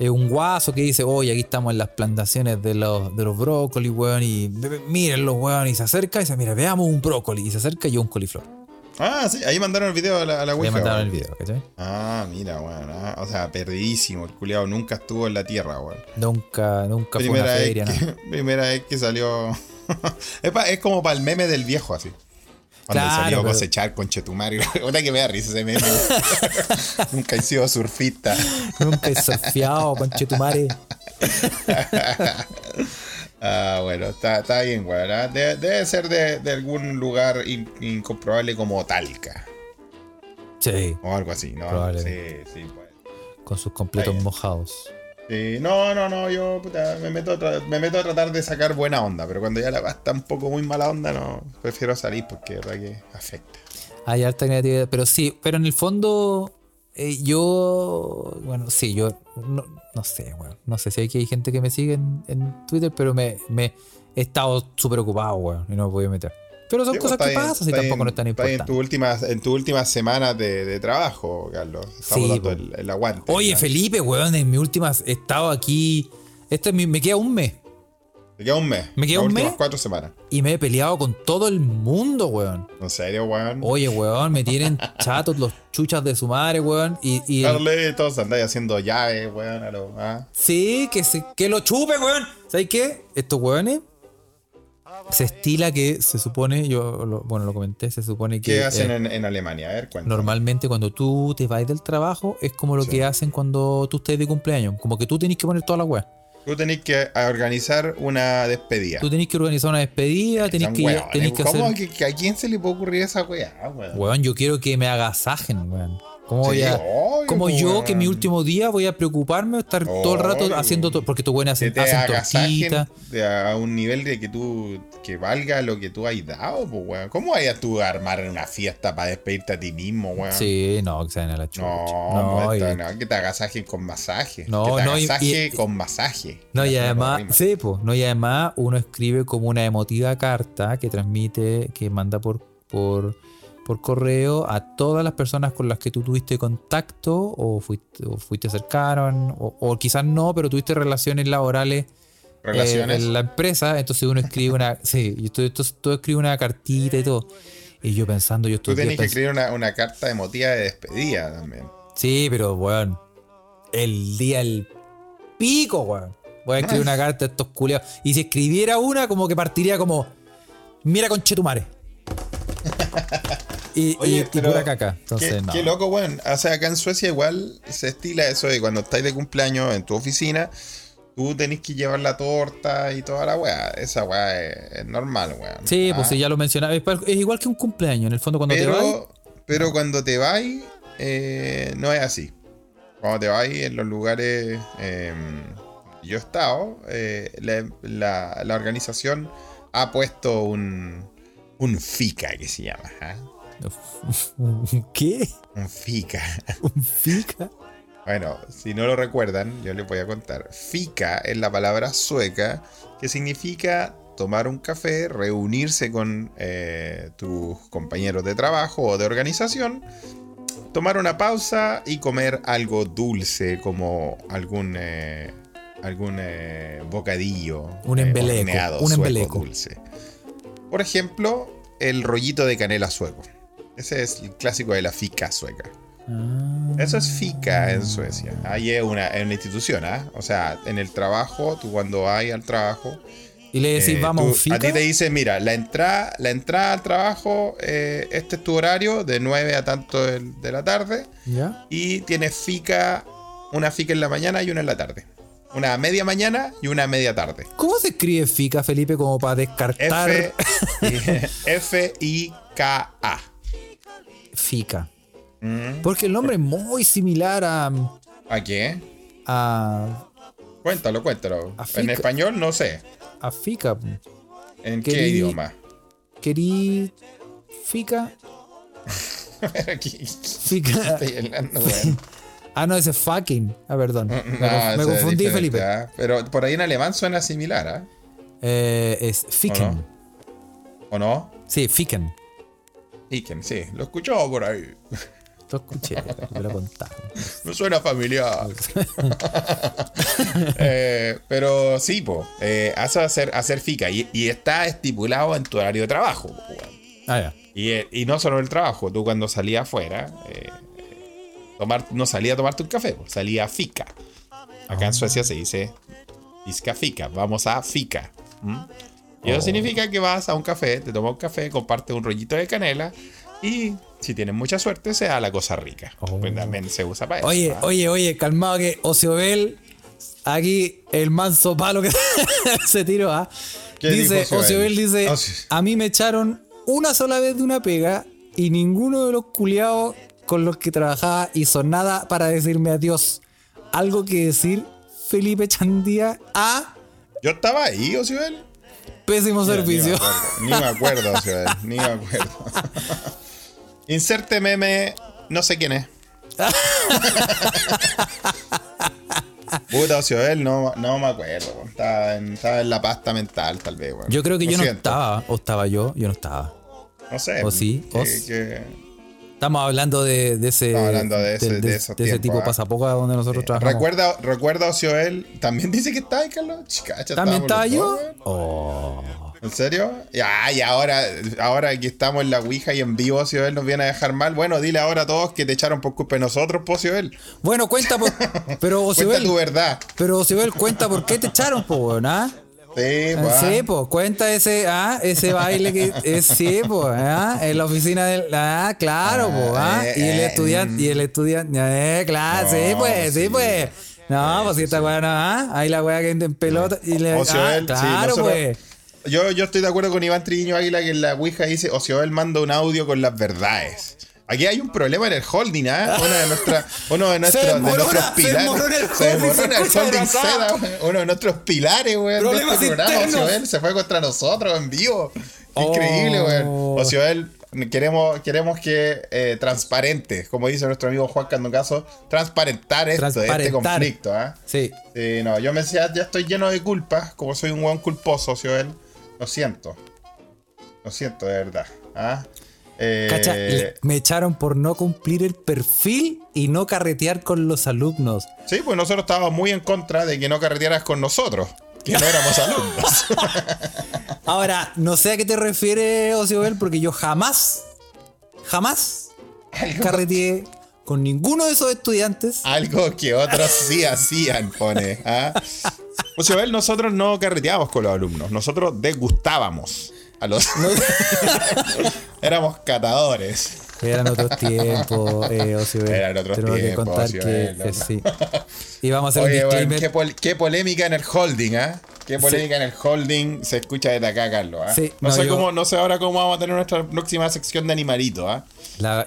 un guaso que dice, oye, aquí estamos en las plantaciones de los, de los brócolis, weón, y miren los weón, y se acerca y dice, mira, veamos un brócoli, y se acerca y un coliflor. Ah, sí, ahí mandaron el video a la, a la Ahí mandaron el video, ¿cachai? Ah, mira, weón. Ah, o sea, perdidísimo. El culiado nunca estuvo en la tierra, weón. Nunca, nunca fue una feria, que, Primera vez que salió. es, es como para el meme del viejo, así. Cuando claro, salió a cosechar con Chetumari. Una que me da risa ese meme. Nunca he sido surfista. Nunca he surfeado con Chetumare. ah, bueno, está, está bien, güey. Debe, ser de, de algún lugar incomprobable como Talca. Sí. O algo así, ¿no? Sí, sí, pues. Con sus completos mojados no, no, no, yo me, meto a me meto a tratar de sacar buena onda, pero cuando ya la un poco muy mala onda, no, prefiero salir porque es verdad que afecta. Hay alta creatividad, pero sí, pero en el fondo eh, yo, bueno, sí, yo no, sé, bueno, no sé si hay, hay gente que me sigue en, Twitter, pero me, me he estado súper ocupado, bueno, y no me voy a meter. Pero son cosas que pasan y tampoco no es tan importante. En tu última, en tu última semana de, de, trabajo, Carlos. Estamos dando el, aguante. Oye, Felipe, weón, en mi última he estado aquí. Este me queda un mes. Me queda un mes. Me queda un mes. cuatro semanas. Y me he peleado con todo el mundo, weón. ¿En serio, weón? Oye, weón, me tienen chatos los chuchas de su madre, weón. Y, y todos andáis haciendo llaves, weón. A lo, ¿ah? Sí, que, se, que lo chupe, weón. ¿Sabes qué? Estos weones se estila que se supone, yo bueno, lo comenté, se supone que. ¿Qué hacen eh, en, Alemania? A ver, cuéntame. Normalmente cuando tú te vas del trabajo es como lo que hacen cuando tú estés de cumpleaños. Como que tú tenés que poner toda la weá. Tú tenés que organizar una despedida. Tú tenés que organizar una despedida, tenés que, tenés que ¿Cómo que, a quién se le puede ocurrir esa weá, weón? Weón, yo quiero que me agasajen, weón. ¿Cómo, yo que mi último día voy a preocuparme, estar todo el rato haciendo todo? Porque tú buenas hacen, hacen. A un nivel de que tú, que valga lo que tú has dado, pues, weón. ¿Cómo vayas tú a armar una fiesta para despedirte a ti mismo, weón? Sí, no, que se a la chucha. No, no, no, que te agasajen con masaje. No, que te agasaje con masaje. No, y además, sí, pues, no, y además uno escribe como una emotiva carta que transmite, que manda por, por por correo a todas las personas con las que tú tuviste contacto o fuiste, o fuiste cercano, o, quizás no, pero tuviste relaciones laborales eh, en la empresa. Entonces uno escribe una. sí, y tú, tú, escribes una cartita y todo. Y yo pensando, yo estoy. Tú tenés que escribir una, una, carta emotiva de despedida también. Sí, pero, weón. el día el pico, weón. Voy a escribir una carta a estos culiados. Y si escribiera una, como que partiría como. Mira con Chetumare. y, Oye, pura caca. Entonces, qué, loco, weón. O sea, acá en Suecia igual se estila eso de cuando estáis de cumpleaños en tu oficina, tú tenés que llevar la torta y toda la weá. Esa weá es, normal, weón. Sí, pues sí, ya lo mencionaba. Es, igual que un cumpleaños, en el fondo, cuando te vas. Pero cuando te vas, eh, no es así. Cuando te vas en los lugares. Eh, yo he estado, eh, la, la organización ha puesto un, un FICA que se llama. ¿Ah? ¿Qué? Un fica. ¿Un fica? Bueno, si no lo recuerdan, yo les voy a contar. Fica es la palabra sueca que significa tomar un café, reunirse con eh, tus compañeros de trabajo o de organización, tomar una pausa y comer algo dulce como algún eh, algún eh, bocadillo, un embeleco, un embeleco dulce. Por ejemplo, el rollito de canela sueco. Ese es el clásico de la fica sueca. Ah. Eso es FICA en Suecia. Ahí es una, institución, ¿ah? O sea, en el trabajo, tú cuando vas al trabajo. Y le decís, eh, vamos, FICA. A ti te dicen, mira, la entrada, la entrada al trabajo, eh, este es tu horario, de 9 a tanto de, la tarde. ¿Ya? Y tienes FICA, una FICA en la mañana y una en la tarde. Una media mañana y una media tarde. ¿Cómo se escribe FICA, Felipe, como para descartar? F-I-K-A. FICA. Mm. Porque el nombre es muy similar a. ¿A qué? A. Cuéntalo, cuéntalo. en español no sé. A Fica. ¿En qué idioma? Querí. Fica. Fica. Ah, no, ese es fucking. Ah, perdón. me, confundí, Felipe. ¿ah? Pero por ahí en alemán suena similar, ¿ah? Eh, es Ficken. ¿O no? Sí, Ficken. Ficken, sí. Lo escuchó por ahí. Lo escuché, me lo contaron. Me suena familiar. Eh, pero sí, po, eh, hacer, hacer FICA y, está estipulado en tu horario de trabajo. Ah, ya. Y, no solo el trabajo, tú cuando salías afuera, eh, tomar, no salía a tomarte un café, salía a FICA. Acá en ah. Suecia se dice Isca FICA, vamos a FICA. Y eso oh. significa que vas a un café, te tomas un café, compartes un rollito de canela y si tienes mucha suerte, sea la cosa rica. Oh. Pues también se usa para eso. Oye, oye, oye, calmado que Ociobel, aquí el manso palo que se tiró, ¿ah? Dice, Ociobel dice, a mí me echaron una sola vez de una pega y ninguno de los culiados con los que trabajaba hizo nada para decirme adiós. Algo que decir, Felipe Chandía, a... Yo estaba ahí, Ociobel. Pésimo servicio. Ni me acuerdo, Ociobel, ni me acuerdo. Inserte meme, no sé quién es. Puta ocio, él no, no me acuerdo. Estaba en, estaba en, la pasta mental, tal vez. Yo creo que yo no estaba. O estaba yo, yo no estaba. No sé. O sí. Estamos hablando de, de ese. Estamos hablando de ese, de, ese tipo de ¿ah? pasapoca donde nosotros trabajamos. Recuerda, recuerda Ocioel. También dice que está ahí, Carlos. ¿También estaba yo? Oh. ¿En serio? Ya, y ahora, ahora que estamos en la Ouija y en vivo, él nos viene a dejar mal, bueno, dile ahora a todos que te echaron por culpa de nosotros, él. Bueno, cuenta, por, pero Cuenta tu verdad. Pero él cuenta por qué te echaron, po, ¿no? Sí, pues. Sí, pues, cuenta ese, ah, ese baile que es, sí, pues, ¿ah? en la oficina del, ah, claro, pues, ¿ah? y el estudiante, y el estudiante, eh, claro, sí, pues, sí, pues. No, pues si esta weá no, ¿ah? Ahí la weá que en pelota, y le, ah, claro, pues. Yo, yo estoy de acuerdo con Iván Triño Águila que en la Ouija dice, o si él manda un audio con las verdades. Aquí hay un problema en el holding, ¿ah? Uno de, nuestra, uno de, nuestros, de nuestros pilares. Se demoró en el holding seda, Uno de nuestros pilares, weón, de este programa. Ocioel se fue contra nosotros en vivo. Increíble, weón. Oh. Ocioel, queremos, queremos que eh, transparente, como dice nuestro amigo Juan Candocaso, transparentar esto, este conflicto, ¿ah? Sí. Sí, no, yo me decía, ya estoy lleno de culpas, como soy un weón culposo, Ocioel. Lo siento. Lo siento, de verdad. ¿Ah? Eh, me echaron por no cumplir el perfil y no carretear con los alumnos. Sí, pues nosotros estábamos muy en contra de que no carretearas con nosotros, que no éramos alumnos. Ahora, no sé a qué te refieres, Ociobel, porque yo jamás, jamás carreteé con ninguno de esos estudiantes. Algo que otros sí hacían, pone. ¿ah? Ociobel, nosotros no carreteábamos con los alumnos, nosotros degustábamos a los. Éramos catadores. Eran otros tiempos, eh, Eran otros tiempos. Que contar que, eh, sí. Y vamos a hacer un disclaimer. qué, polémica en el holding, ¿ah? ¿eh? Qué polémica en el holding se escucha desde acá, Carlos. Sí, no, sé cómo, no sé ahora cómo vamos a tener nuestra próxima sección de animalito. ¿ah?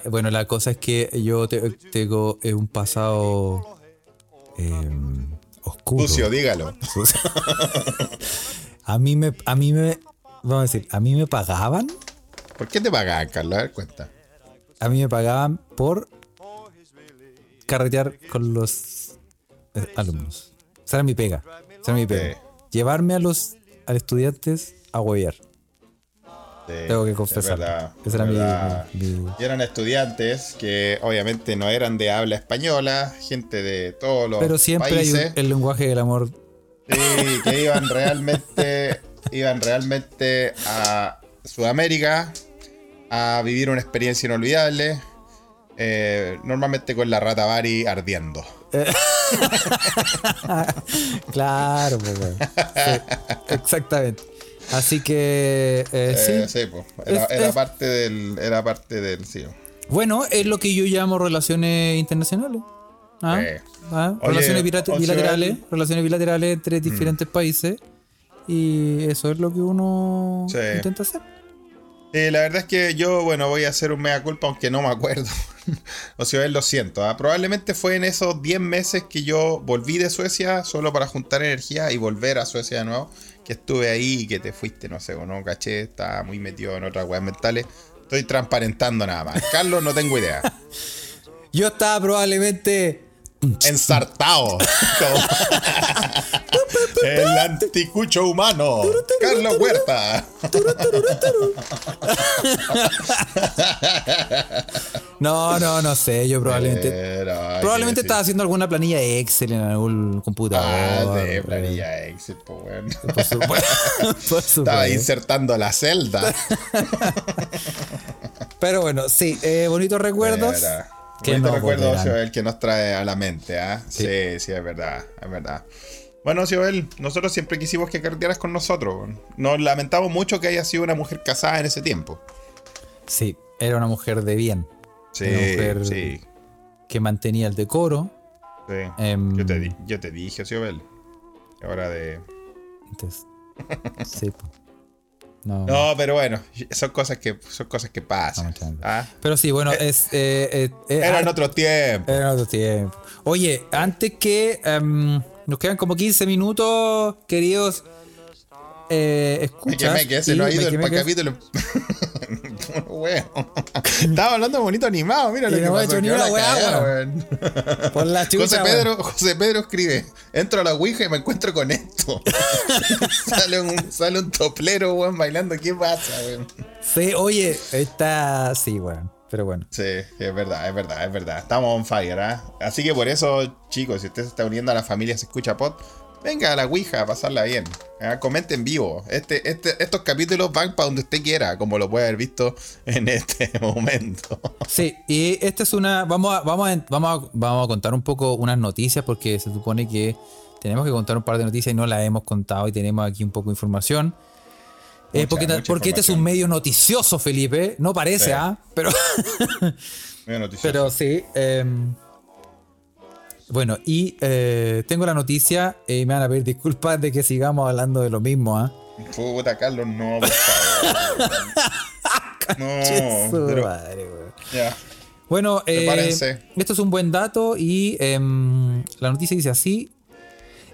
bueno, la cosa es que yo tengo eh, un pasado eh, oscuro. Sucio, dígalo. a mí me, a mí me, vamos a decir, a mí me pagaban. ¿Por qué te pagaban, Carlos? A ver, cuenta. a mí me pagaban por carretear con los eh, alumnos. Esa era mi pega. Esa era mi pega. Llevarme a los a estudiantes a huevear. Tengo que confesar. Esa era mi, Y eran estudiantes que obviamente no eran de habla española, gente de todos los Pero siempre hay el lenguaje del amor. Sí, que iban realmente, iban realmente a Sudamérica a vivir una experiencia inolvidable. Eh, normalmente con la rata Bari ardiendo. claro, pues, exactamente. Así que eh, eh, sí. pues, era, parte del. Era parte del. Sí. Bueno, es lo que yo llamo relaciones internacionales. ¿Ah? ¿Ah? relaciones bilaterales, relaciones bilaterales entre mm. diferentes países. Y eso es lo que uno intenta hacer. Eh, la verdad es que yo, bueno, voy a hacer un mea culpa, aunque no me acuerdo. o sea, lo siento. ¿ah? Probablemente fue en esos 10 meses que yo volví de Suecia solo para juntar energía y volver a Suecia de nuevo. Que estuve ahí y que te fuiste, no sé, o no, caché, estaba muy metido en otras weas mentales. Estoy transparentando nada más. Carlos, no tengo idea. yo estaba probablemente ensartado. El anticucho humano. Carlos Huerta. No, no, no sé. Yo probablemente. probablemente estaba haciendo alguna planilla Excel en algún computador. Ah, de planilla Excel, pues bueno. Estaba insertando la celda. Pero bueno, sí, eh, bonitos recuerdos. Que no recuerdo, el que nos trae a la mente, ¿ah? Sí. sí, es verdad, es verdad. Bueno, Sioel, nosotros siempre quisimos que cartearas con nosotros. Nos lamentamos mucho que haya sido una mujer casada en ese tiempo. Sí, era una mujer de bien. Sí, una mujer sí. Que mantenía el decoro. Sí. Em, yo, te, yo te dije, Sioel. Hora de. Entonces, sí. No. pero bueno, son cosas que son cosas que pasan. ¿ah? Pero sí, bueno, eh, es. Eh, eh, era en otro tiempo. Era en otro tiempo. Oye, antes que em, nos quedan como 15 minutos, queridos. Eh, escuchas. Me que se ha ido el capítulo. Estaba hablando bonito animado, mira lo que pasó. Hecho ni una Por la chucha, José Pedro, José Pedro escribe, entro a la Ouija y me encuentro con esto. sale, un, sale un toplero, weón, bailando. ¿Qué pasa, weón? Sí, oye, está... Sí, weón. Pero bueno. Sí, es verdad, es verdad, es verdad. Estamos on fire, ¿ah? Así que por eso, chicos, si usted se está uniendo a la familia Se Escucha Pod, venga a la Ouija a pasarla bien. ¿ah? Comente en vivo. Este, este, estos capítulos van para donde usted quiera, como lo puede haber visto en este momento. Sí, y esta es una. Vamos a, vamos vamos vamos a contar un poco unas noticias, porque se supone que tenemos que contar un par de noticias y no las hemos contado y tenemos aquí un poco de información. Eh, porque, porque este es un medio noticioso, Felipe. No parece, ¿ah? Pero. Pero sí. Em, bueno, y eh, tengo la noticia y me van a pedir disculpas de que sigamos hablando de lo mismo, ¿ah? Puta, Carlos, no, por favor. no, madre, ya. Bueno, eh, esto es un buen dato y em, la noticia dice así.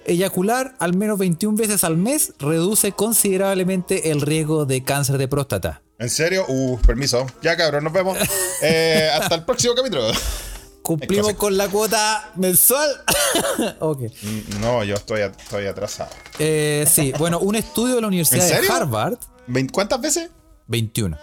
Eyacular al menos 21 veces al mes reduce considerablemente el riesgo de cáncer de próstata. ¿En serio? Uh, permiso. Ya cabrón, nos vemos. Eh, hasta el próximo capítulo. Cumplimos con la cuota mensual. ok. Mm, no, yo estoy, estoy atrasado. Eh, sí, bueno, un estudio de la Universidad de Harvard. ¿Cuántas veces? 21.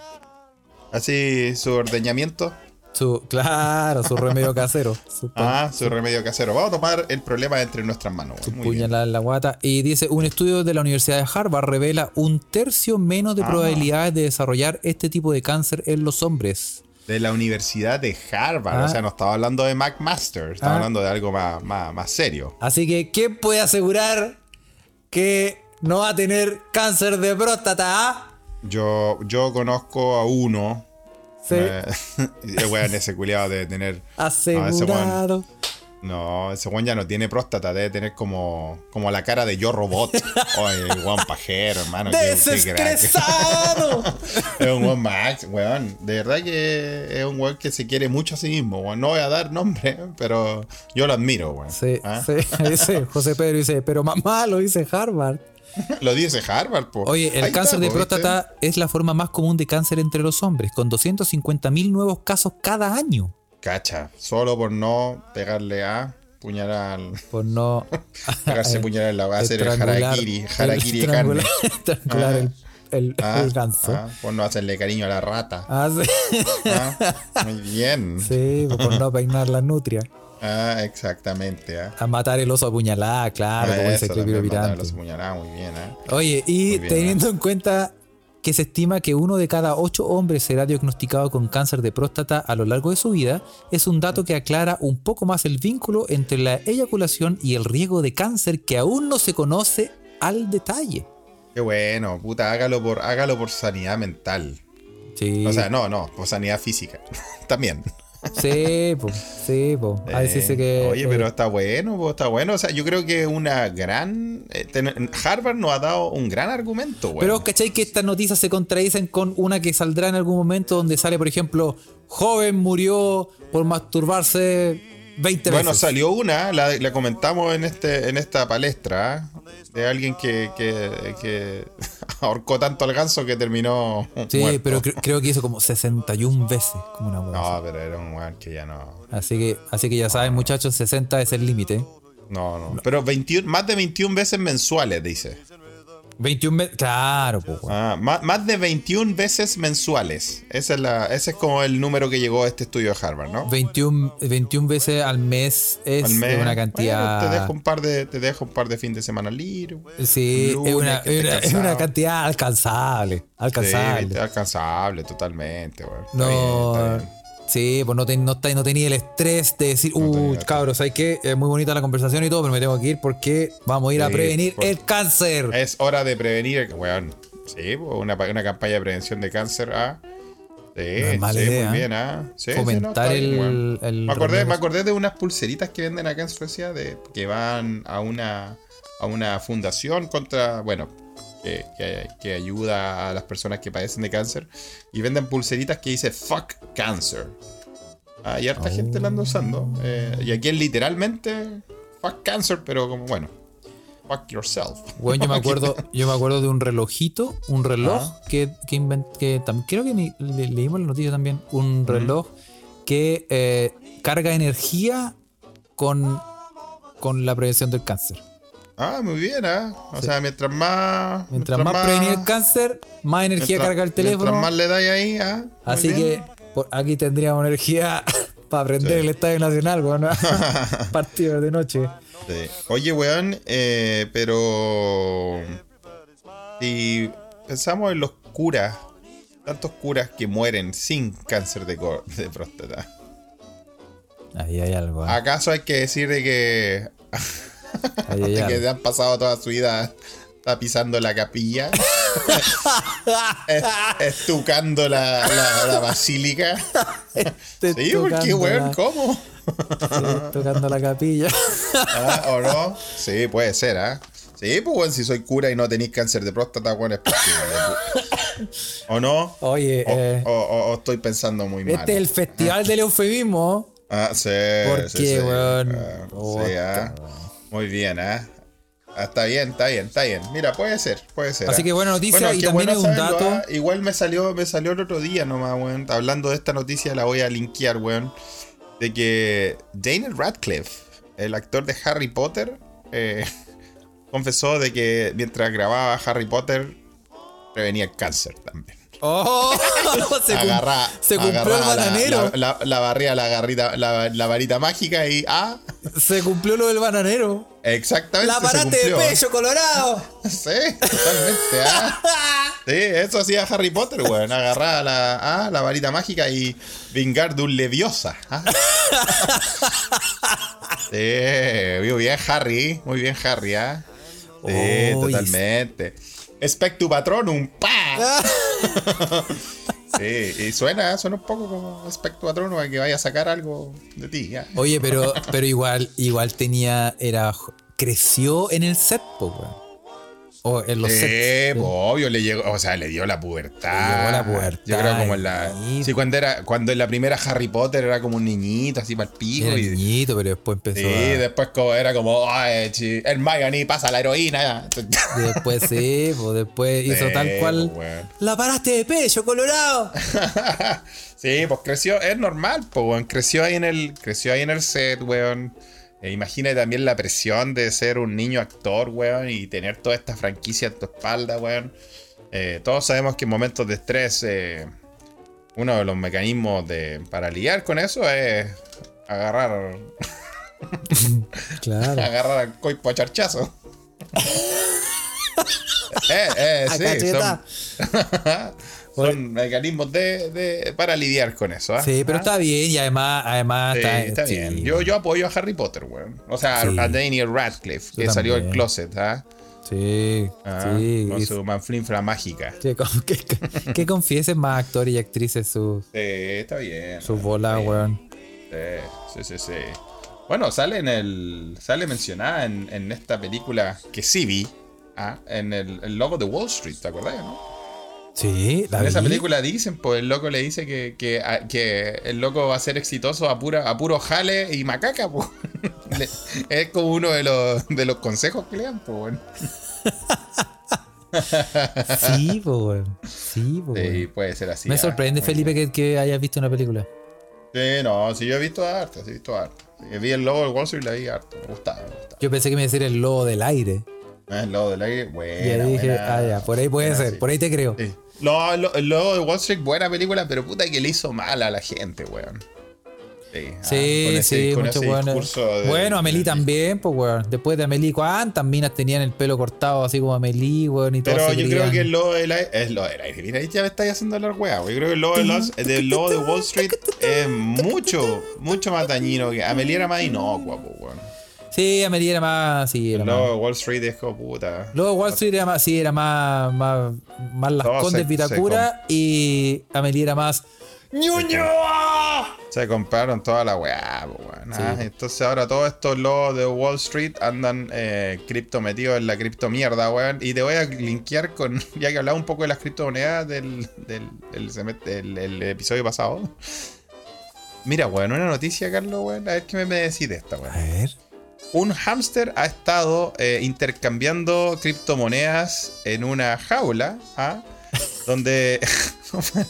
Así, su ordeñamiento. Su, claro, su remedio casero. ah, su remedio casero. Vamos a tomar el problema entre nuestras manos. Su puñalada en la guata. Y dice, un estudio de la Universidad de Harvard revela un tercio menos de ah. probabilidades de desarrollar este tipo de cáncer en los hombres. De la Universidad de Harvard. O sea, ah. no estaba hablando de McMaster, estaba ah. hablando de algo más, más, serio. Así que, ¿quién puede asegurar que no va a tener cáncer de próstata? Yo, yo conozco a uno El weón ese culiado debe tener. Asegurado. No, ese weón ya no tiene próstata, debe tener como, como la cara de yo robot. Oye, el weón pajero, hermano. ¡Desestresado! es un weón Max, weón. De verdad que es un weón que se quiere mucho a sí mismo, weón. No voy a dar nombre, pero yo lo admiro, weón. Sí, ¿Ah? sí, dice José Pedro dice, pero mamá lo dice Harvard. Lo dice Harvard, po. Oye, el cáncer de próstata es la forma más común de cáncer entre los hombres, con 250.000 nuevos casos cada año. Cacha, solo por no pegarle a puñalar. Por no. pegarse puñalar en la base, el harakiri. Harakiri de carne. Estrangular el, el, ah, el, ganso. Ah, por no hacerle cariño a la rata. Ah, sí. Ah, muy bien. Sí, por no peinar la nutria. Ah, exactamente. ¿eh? A matar el oso apuñalada, claro, como dice Clipiro Virante. muy bien, ¿eh? Oye, y teniendo en cuenta que se estima que uno de cada ocho hombres será diagnosticado con cáncer de próstata a lo largo de su vida, es un dato que aclara un poco más el vínculo entre la eyaculación y el riesgo de cáncer que aún no se conoce al detalle. Qué bueno, puta, hágalo por, hágalo por sanidad mental. Sí. O sea, no, no, por sanidad física. También. Sí, pues, sí, pues. que. Oye, pero está bueno, pues, está bueno. O sea, yo creo que una gran. Eh, Harvard nos ha dado un gran argumento, güey. Pero, ¿cachai? Que estas noticias se contradicen con una que saldrá en algún momento donde sale, por ejemplo, joven murió por masturbarse 20 veces. Bueno, salió una, la, comentamos en, este, en esta palestra, de alguien que, que, ahorcó tanto al ganso que terminó. Sí, pero creo que hizo como 61 veces. Como una no, pero era un weón que ya no. Así que, así que ya saben, muchachos, 60 es el límite. No, no. Pero 21, más de 21 veces mensuales, dice. 21 veces, claro, pues. Ah, más, de 21 veces mensuales. Esa es la, ese es como el número que llegó a este estudio de Harvard, ¿no? 21, 21 veces al mes es una cantidad. te dejo un par de, te dejo un par de fin de semana libre. Sí, es, una, es, una, cantidad alcanzable. Alcanzable. Sí, alcanzable, totalmente, güey. No. Sí, pues no, no, tenía el estrés de decir, uh, cabros, ¿sabes qué? Es muy bonita la conversación y todo, pero me tengo que ir porque vamos a ir a prevenir el cáncer. Es hora de prevenir, weón. Sí, pues, una, una campaña de prevención de cáncer a. Ah. Sí, sí muy bien, ¿ah? Sí, Fomentar el, me, acordé, me acordé de unas pulseritas que venden acá en Suecia de, que van a una, a una fundación contra, bueno, que, ayuda a las personas que padecen de cáncer. Y venden pulseritas que dice Fuck Cancer. Hay harta gente la anda usando. Eh, y aquí es literalmente Fuck Cancer, pero como bueno. Fuck yourself. Bueno, yo me acuerdo, yo me acuerdo de un relojito, un reloj que, que, que creo que leímos la noticia también. Un reloj que eh, carga energía con, con la prevención del cáncer. Ah, muy bien, ¿eh? O sea, mientras más. Mientras, más, prevenir el cáncer, más energía carga el teléfono. Mientras más le dais ahí, ¿ah? Así que aquí tendríamos energía para prender el Estadio Nacional, weón. Partido de noche. Sí. Oye, weón, eh, pero. Si pensamos en los curas, tantos curas que mueren sin cáncer de, de próstata. Ahí hay algo. ¿eh? ¿Acaso hay que decir de que que han pasado toda su vida tapizando la capilla, estucando la, la, basílica. sí, porque, weón, ¿cómo? tocando la capilla. Ah, ¿O no? Sí, puede ser, ¿ah? Sí, pues, bueno, si soy cura y no tenéis cáncer de próstata, bueno, es porque. ¿O no? Oye, o, eh, o, estoy pensando muy mal. Este es el festival del eufemismo. Ah, sí. ¿Por sí, qué, sí. weón? Ah, sí, ah. Muy bien, ¿eh? está bien, está bien, está bien. Mira, puede ser, puede ser. Así ¿ah? que buena noticia y también es un dato. ¿ah? Igual me salió, me salió el otro día nomás, weón. Hablando de esta noticia, la voy a linkear, weón. De que Daniel Radcliffe, el actor de Harry Potter, eh, confesó de que mientras grababa Harry Potter, prevenía el cáncer también. Oh, se, agarra, se cumplió el bananero. La, la, barría, la, garrita, la, varita mágica y ah. Se cumplió lo del bananero. Exactamente. La parate de pecho colorado. Sí, totalmente. Ah. Sí, eso hacía Harry Potter, weón. Agarrar la, ah, la varita mágica y vingar de un leviosa. Ah. Sí, muy bien, Harry. Muy bien, Harry, ¿ah? Sí, totalmente. Spectu Patronum, ¡pa! sí, y suena, suena un poco como Spectu Patronum a que vaya a sacar algo de ti. Oye, pero, pero igual, igual tenía, era, creció en el set, po, o en los sets. obvio, le llegó, o sea, le dio la pubertad. Le llegó la pubertad. Yo creo como en la. Sí, cuando era, cuando en la primera Harry Potter era como un niñito, así para el pico. Era y, niñito, pero después empezó. Sí, después como, era como, ay, el Mayani pasa la heroína. después sí, pues después hizo tal cual. Pues, la paraste de pecho, colorado. sí, pues creció, es normal, pues, weón. Creció ahí en el, creció ahí en el set, weón. E imagina también la presión de ser un niño actor, weón, y tener toda esta franquicia en tu espalda, weón. Eh, todos sabemos que en momentos de estrés, eh, uno de los mecanismos de, para lidiar con eso es agarrar. claro. agarrar al coipo a charchazo. eh, eh, sí, son mecanismos de, para lidiar con eso. ¿ah? Sí, pero está bien y además, además está, bien. Yo, yo apoyo a Harry Potter, weón. O sea, a Daniel Radcliffe, que salió del closet, ¿ah? Sí, ah, sí. Con su manflinfla mágica. Que, que, confiesen más actores y actrices sus. Sí, está bien. Sus bolas, weón. Sí, sí, sí, Bueno, sale en el. Sale mencionada en, en esta película que sí vi. ¿ah? En el, el logo de Wall Street, ¿te acuerdas, no? Sí, la En esa película dicen, pues el loco le dice que, que, el loco va a ser exitoso a, pura, a puro jale y macaca, pues. es como uno de los, de los consejos que le dan, pues, bueno. sí, pues, Sí, pues. Sí, puede ser así. Me ¿ah? sorprende, Felipe, que, que, hayas visto una película. Sí, no, sí, yo he visto arte, sí, he visto arte. vi el logo del Wall Street y la vi arte. Me gustaba, me gustaba. Yo pensé que me iba a decir el logo del aire. Ah, el logo del aire, bueno. Y dije, ah, ya, por ahí puede ser, por ahí te creo. Sí. No, el logo de Wall Street, buena película, pero puta que le hizo mal a la gente, weón. Sí, ah, sí, mucho bueno. Bueno, Amelie también, pues, weón. Después de Amelie, ¿cuántas minas tenían el pelo cortado así como Amelie, weón? Y todo Pero yo creo que el logo del aire. Es lo del aire. Mira, ahí ya me estáis haciendo la weá, Yo creo que el logo, del logo de Wall Street es mucho, mucho más dañino que. Amelie era más inocua, pues, weón. Sí, Amelie era más. Sí, era Luego Wall Street es como puta. Luego Wall Street era más, sí, era más. Más, más las Condes Vitacura y Amelie era más. ¡Ñuñoa! Se compraron toda la weá, ah, Entonces ahora todos estos logos de Wall Street andan eh, cripto metidos en la cripto mierda, weón. Y te voy a linkear con, ya que hablaba un poco de las criptomonedas del, del, del, episodio pasado. Mira, weón, una noticia, Carlos, weón. A ver qué me decís de esta, weón. A ver un hámster ha estado eh, intercambiando criptomonedas en una jaula, ¿ah? donde...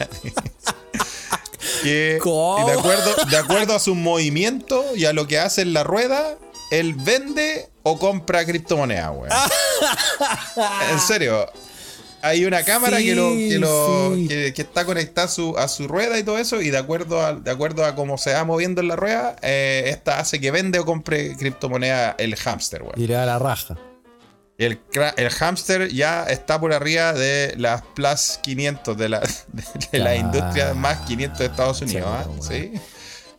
que, de, acuerdo, de acuerdo a su movimiento y a lo que hace en la rueda, él vende o compra criptomonedas, weón. en serio, hay una cámara que, lo, que, está conectada a su, a su, rueda y todo eso, y de acuerdo a, de acuerdo a cómo se va moviendo en la rueda, eh, esta hace que vende o compre criptomoneda el hámster, Y le da la raja. El, el hámster ya está por arriba de las Plus 500 de la, de, la industria más 500 de Estados Unidos. ¿ah?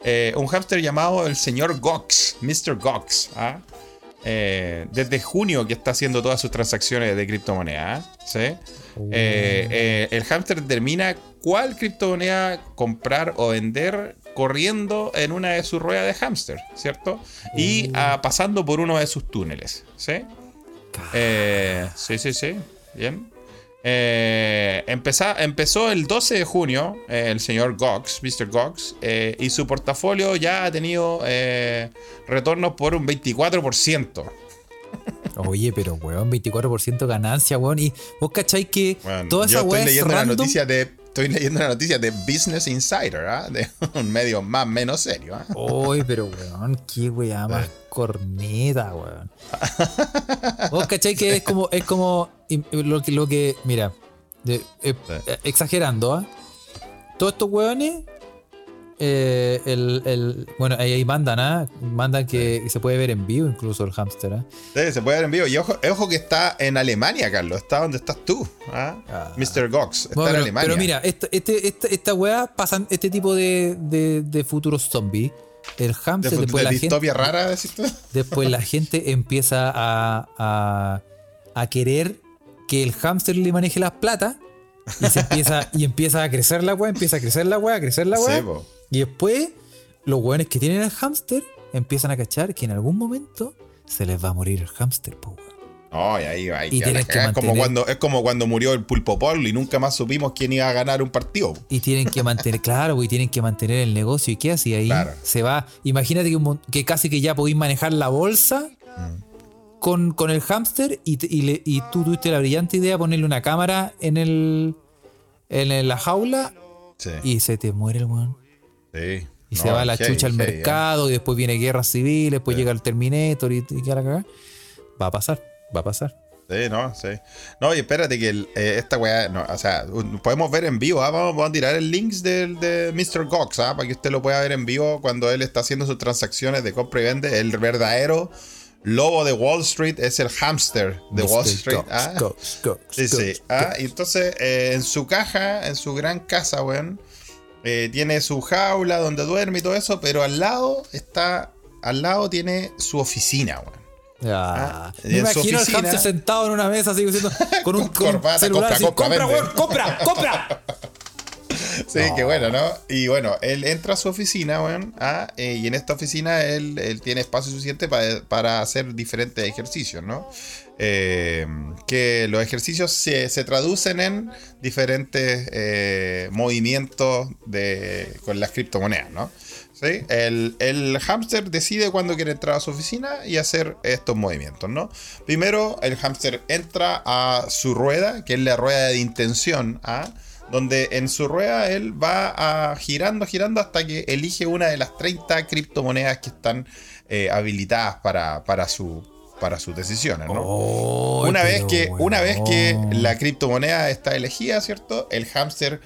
Eh, un hámster llamado el señor Gox, Mr. Gox. ¿ah? Eh, desde junio que está haciendo todas sus transacciones de criptomoneda. ¿sí? Eh, eh, el hámster determina cuál criptomoneda comprar o vender corriendo en una de sus ruedas de hámster, ¿cierto? Y uh. ah, pasando por uno de sus túneles. ¿sí? sí, sí, sí. Bien. Eh, empezó el 12 de junio eh, el señor Gox, Mr. Gox, eh, y su portafolio ya ha tenido retornos por un 24%. Oye, pero weón, 24% ganancia, weón. Y vos cacháis que toda esa weón. Estoy leyendo la noticia de. Estoy leyendo la noticia de Business Insider, ¿ah? de un medio más menos serio. ¿ah? Uy, pero weón, qué weá más corneta, weón. Vos cacháis que es como, es como lo que, lo que mira, eh, exagerando, ¿ah? Todos estos weones eh, el, el, bueno, ahí mandan, ¿ah? Mandan que se puede ver en vivo incluso el hámster, ¿ah? Sí, se puede ver en vivo. Y ojo, ojo que está en Alemania, Carlos. Está donde estás tú, ¿ah? ah. Mr. Gox. Está en Alemania. Pero mira, esta, este, esta, esta weá pasan este tipo de, de, de futuros zombies. El hámster, después la gente, rara, decís tú? Después la gente empieza a, a, a querer que el hámster le maneje las plata. Y, se empieza, y empieza a crecer la weá, empieza a crecer la weá, a crecer la weá. Sí, y después, los weones que tienen el hámster empiezan a cachar que en algún momento se les va a morir el hámster, po, No, y ahí, ahí y que es, como cuando, es como cuando murió el Pulpo Polo y nunca más supimos quién iba a ganar un partido. Y tienen que mantener, claro, y tienen que mantener el negocio. ¿Y qué hace? ahí se va. Imagínate que, que, casi que ya podéis manejar la bolsa mm. con, con, el hámster y, y, tú tuviste la brillante idea de ponerle una cámara en el en la jaula y se te muere el weón. Sí. Y se va la chucha al mercado, y después viene guerra civil, después llega el Terminator y, y. Va a pasar va a pasar. Sí, no, sí. No, y espérate que eh, esta weá, no, o sea, podemos ver en vivo, ¿ah? vamos, a tirar el link del, de Mr. Gox, ¿ah? para que usted lo pueda ver en vivo cuando él está haciendo sus transacciones de compra y vende. El verdadero lobo de Wall Street es el hamster de Wall Street. ¿ah? sí, sí. ¿ah? Y entonces, eh, en su caja, en su gran casa, weón, eh, tiene su jaula donde duerme y todo eso, pero al lado está, al lado tiene su oficina, weón. Ah, me imagino al hamster sentado en una mesa así diciendo con un celular compra, compra, compra, compra, Sí, qué bueno, ¿no? Y bueno, él entra a su oficina, weón, ah, eh, y en esta oficina él, él tiene espacio suficiente para, para hacer diferentes ejercicios, ¿no? Eh, que los ejercicios se, se traducen en diferentes eh, movimientos de, con las criptomonedas, ¿no? El, el hámster decide cuándo quiere entrar a su oficina y hacer estos movimientos, ¿no? Primero, el hámster entra a su rueda, que es la rueda de intención, ¿ah? donde en su rueda él va girando, girando hasta que elige una de las 30 criptomonedas que están eh, habilitadas para, para, su, para sus decisiones, ¿no? una, vez que, una vez que la criptomoneda está elegida, ¿cierto? El hámster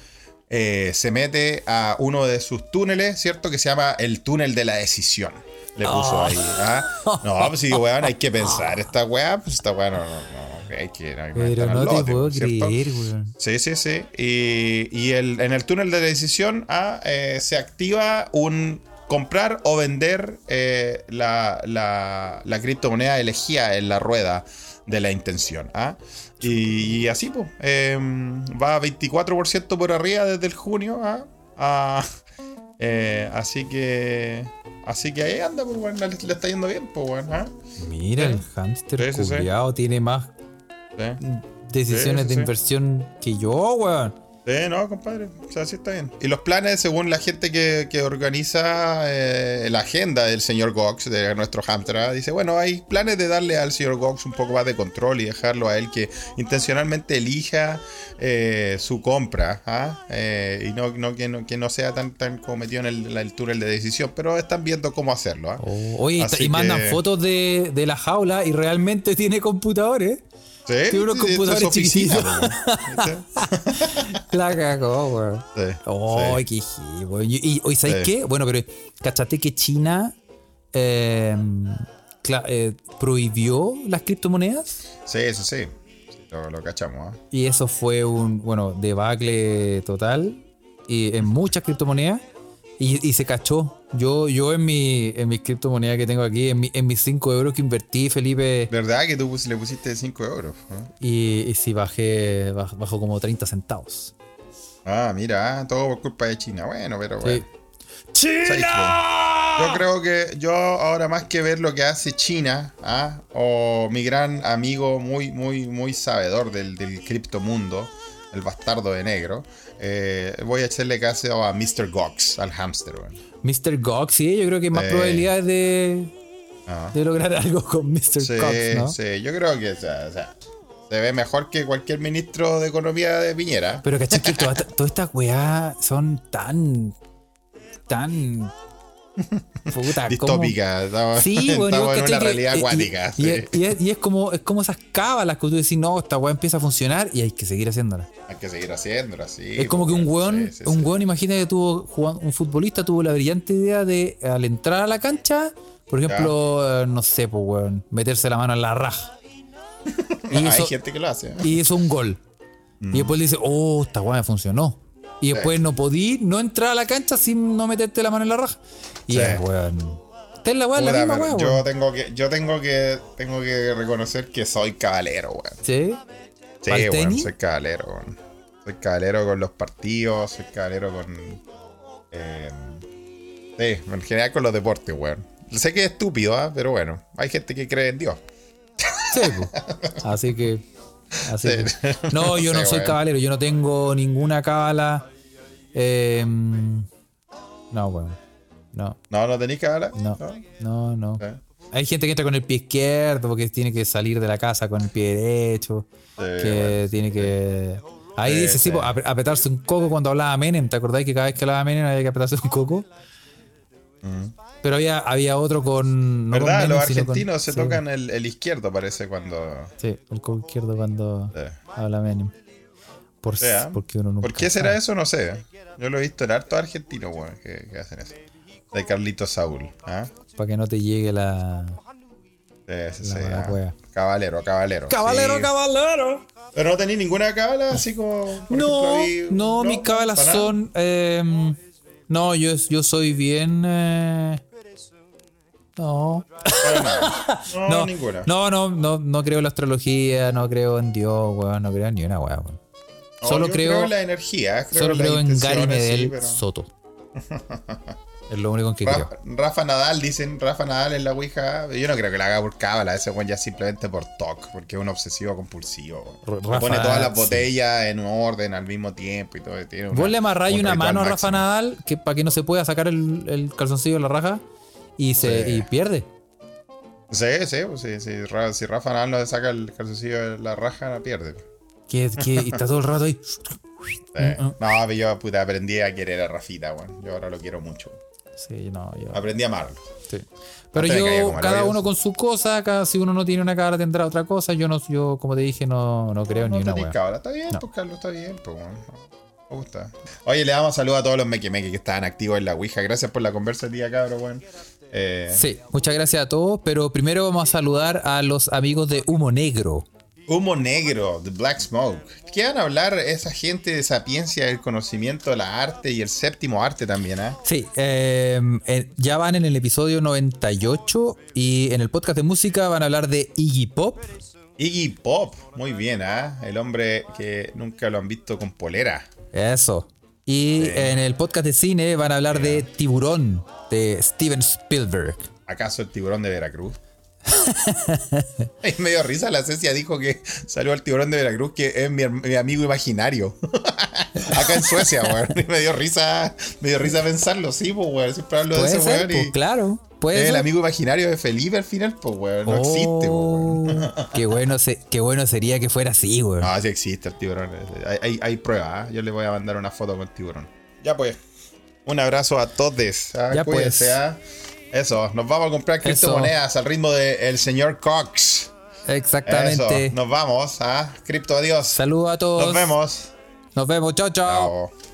eh, se mete a uno de sus túneles, ¿cierto? Que se llama el túnel de la decisión. Le puso ahí. ¿ah? No, pues sí, weón, hay que pensar. Esta weá, pues esta weá no, no, no hay que. Pero no te puedo creer, weón. Sí, sí, sí. Y, y el, en el túnel de la decisión ah, eh, se activa un comprar o vender eh, la, la, la criptomoneda elegida en la rueda de la intención. ¿ah? Y, así, pues, va 24% por arriba desde el junio. ¿ah? ah eh, así que. Así que ahí anda, pues, bueno, le, está yendo bien, pues, bueno. ¿ah? Mira, el hámster sí, tiene más decisiones de inversión que yo, weón. Sí, no, compadre. O sea, sí está bien. Y los planes, según la gente que, organiza eh, la agenda del señor Gox, de nuestro Hamtra, dice, bueno, hay planes de darle al señor Gox un poco más de control y dejarlo a él que intencionalmente elija eh, su compra, ¿ah? eh, y no, no, que no, que no sea tan, tan como metido en el, túnel de decisión, pero están viendo cómo halo ¿ah? oh, oye, y mandan fotos de, de la jaula y realmente tiene computadores. Sí, Tiene unos computadores chiquititos. La cagó, weón. Sí, oh, qué weón. Y hoy, ¿sabes qué? Bueno, pero ¿cachate que China em, eh, prohibió las criptomonedas? Sí, eso sí. lo, cachamos. ¿eh? Y eso fue un, bueno, debacle total. Y en muchas criptomonedas. Y, se cachó. Yo, yo en mi, en mi criptomoneda que tengo aquí, en, mi, en mis 5 euros que invertí, Felipe. ¿Verdad que tú le pusiste 5 euros? Y, y sí, bajé, bajó como 30 centavos. Ah, mira, todo por culpa de China. Bueno, pero bueno. ¡China! Yo creo que yo ahora más que ver lo que hace China, ¿ah? o mi gran amigo muy, muy, muy sabedor del, del criptomundo, el bastardo de negro, eh, voy a echarle caso a Mr. Gox, al hamster. Mr. Gox, sí, yo creo que hay más probabilidades de, ah. de lograr algo con Mr. Gox, ¿no? Sí, yo creo que, o sea, se ve mejor que cualquier ministro de economía de Piñera. Pero caché que todas estas weas son tan. tan Puta, Distópica, estamos, sí, bueno, en una realidad acuática. Y, es, como, es como esas cábalas que tú decís, no, esta weá empieza a funcionar y hay que seguir haciéndola. Hay que seguir haciéndola, sí. Es como que un weón, un weón, imagina que tuvo, un futbolista tuvo la brillante idea de al entrar a la cancha, por ejemplo, eh, no sé, pues weón, meterse la mano en la raja. Y hay gente que lo hace. ¿eh? Y hizo un gol. Y mm. después dice, oh, esta weá me funcionó. Y después no podí no entrar a la cancha sin no meterte la mano en la raja. Y es, weón. Ten la weón, la misma weón. Yo tengo que, yo tengo que, tengo que reconocer que soy caballero, weón. ¿Sí? Sí, weón, soy caballero, weón. Soy caballero con los partidos, soy caballero con. Eh, sí, en general con los deportes, weón. Sé que es estúpido, ¿eh? pero bueno, hay gente que cree en Dios. Sí, pues. Así que. Así que- No, yo no, soy weón. caballero, yo no tengo ninguna cábala. Eh, no, bueno. No, No, no tenéis cábala. no, no, no. Eh. Hay gente que entra con el pie izquierdo porque tiene que salir de la casa con el pie derecho. Sí, que tiene que. Ahí Sí, dice, sí, sí. pues, ap- apretarse un coco cuando hablaba Menem. ¿Te acordáis que cada vez que hablaba Menem había que apretarse un coco? Pero había, había otro con. no con ¿Verdad? Menem, Los con- argentinos se tocan el, el izquierdo, parece, cuando. Sí, el coco izquierdo cuando habla Menem. Por, porque uno nunca ¿Por qué será sabe. eso? No sé. Yo lo he visto en harto argentino, weón, que, que hacen eso. De Carlito Saúl. ¿ah? Para que no te llegue la. Sí, sí, La sí, mala ah. caballero. ¡Caballero, Sí. caballero! Pero no tenéis ninguna cábala, así como. No, ejemplo, ahí- no, mis cábalas son. eh, no, yo, yo soy bien. eh, no. Nada. No, No, ninguna. no, no, no, no creo en la astrología, no creo en Dios, weón, no creo en ni una weá, weón. No, Solo yo creo, en la energía. Creo solo en creo en Gary sí, Medel pero- Soto. Es lo único en que creo. Rafa, Rafa Nadal, dicen Rafa Nadal en la Ouija. Yo no creo que la haga por cábala, ese weón ya simplemente por TOC, porque es un obsesivo compulsivo. Rafa, Pone todas las sí. botellas en orden al mismo tiempo y todo. Tiene una- Vos le amarráis un una mano a Rafa máximo. Nadal que, para que no se pueda sacar el, el calzoncillo de la raja y se Sí. y pierde. Sí, sí, pues sí, Si Rafa Nadal no le saca el calzoncillo de la raja, pierde. Que, que y está todo el rato ahí. Sí. No, pero yo puta, aprendí a querer a Rafita, weón. Yo ahora lo quiero mucho. Sí, no, yo. Aprendí a amarlo. sí. Pero Antes yo, cada uno con su cosa, cada, si uno no tiene una cara tendrá otra cosa. Yo no, yo, como te dije, no, no creo No ni una. Está bien, No. pues Carlos, está bien, pues weón. Me gusta. Oye, le damos saludos a todos los mequemeques que estaban activos en la Ouija. Gracias por la conversa el día, cabrón, weón. Eh, Sí, muchas gracias a todos, pero primero vamos a saludar a los amigos de Humo Negro. Humo negro, The Black Smoke. ¿Qué van a hablar esa gente de sapiencia, el conocimiento, la arte y el séptimo arte también, ah? Sí, eh, eh, ya van en el episodio 98 y en el podcast de música van a hablar de Iggy Pop. Iggy Pop, muy bien, ¿ah? El hombre que nunca lo han visto con polera. Eso. Y en el podcast de cine van a hablar de Tiburón, de Steven Spielberg. ¿Acaso el tiburón de Veracruz? Ay, me dio risa, la Cecia dijo que salió el tiburón de Veracruz, que es mi, amigo imaginario. Acá en Suecia, weón. Y me dio risa, me dio risa pensarlo, sí, pues, weón. Siempre hablo de ese weón pues y claro. Puede es el ser. amigo imaginario de Felipe al final, pues, weón. No existe, weón. Oh, qué, bueno se- qué bueno sería que fuera así, weón. No, sí existe el tiburón. Hay, hay, hay pruebas, ¿ah? Yo le voy a mandar una foto con el tiburón. Ya pues. Un abrazo a todos. ¿ah? Ya, Cuídense, pues. ¿ah? Eso, nos vamos a comprar Eso. criptomonedas al ritmo del señor Cox. Exactamente. Eso, nos vamos, ¿ah? Cripto, adiós. Saludos a todos. Nos vemos. Nos vemos. Chao, chao. Chao.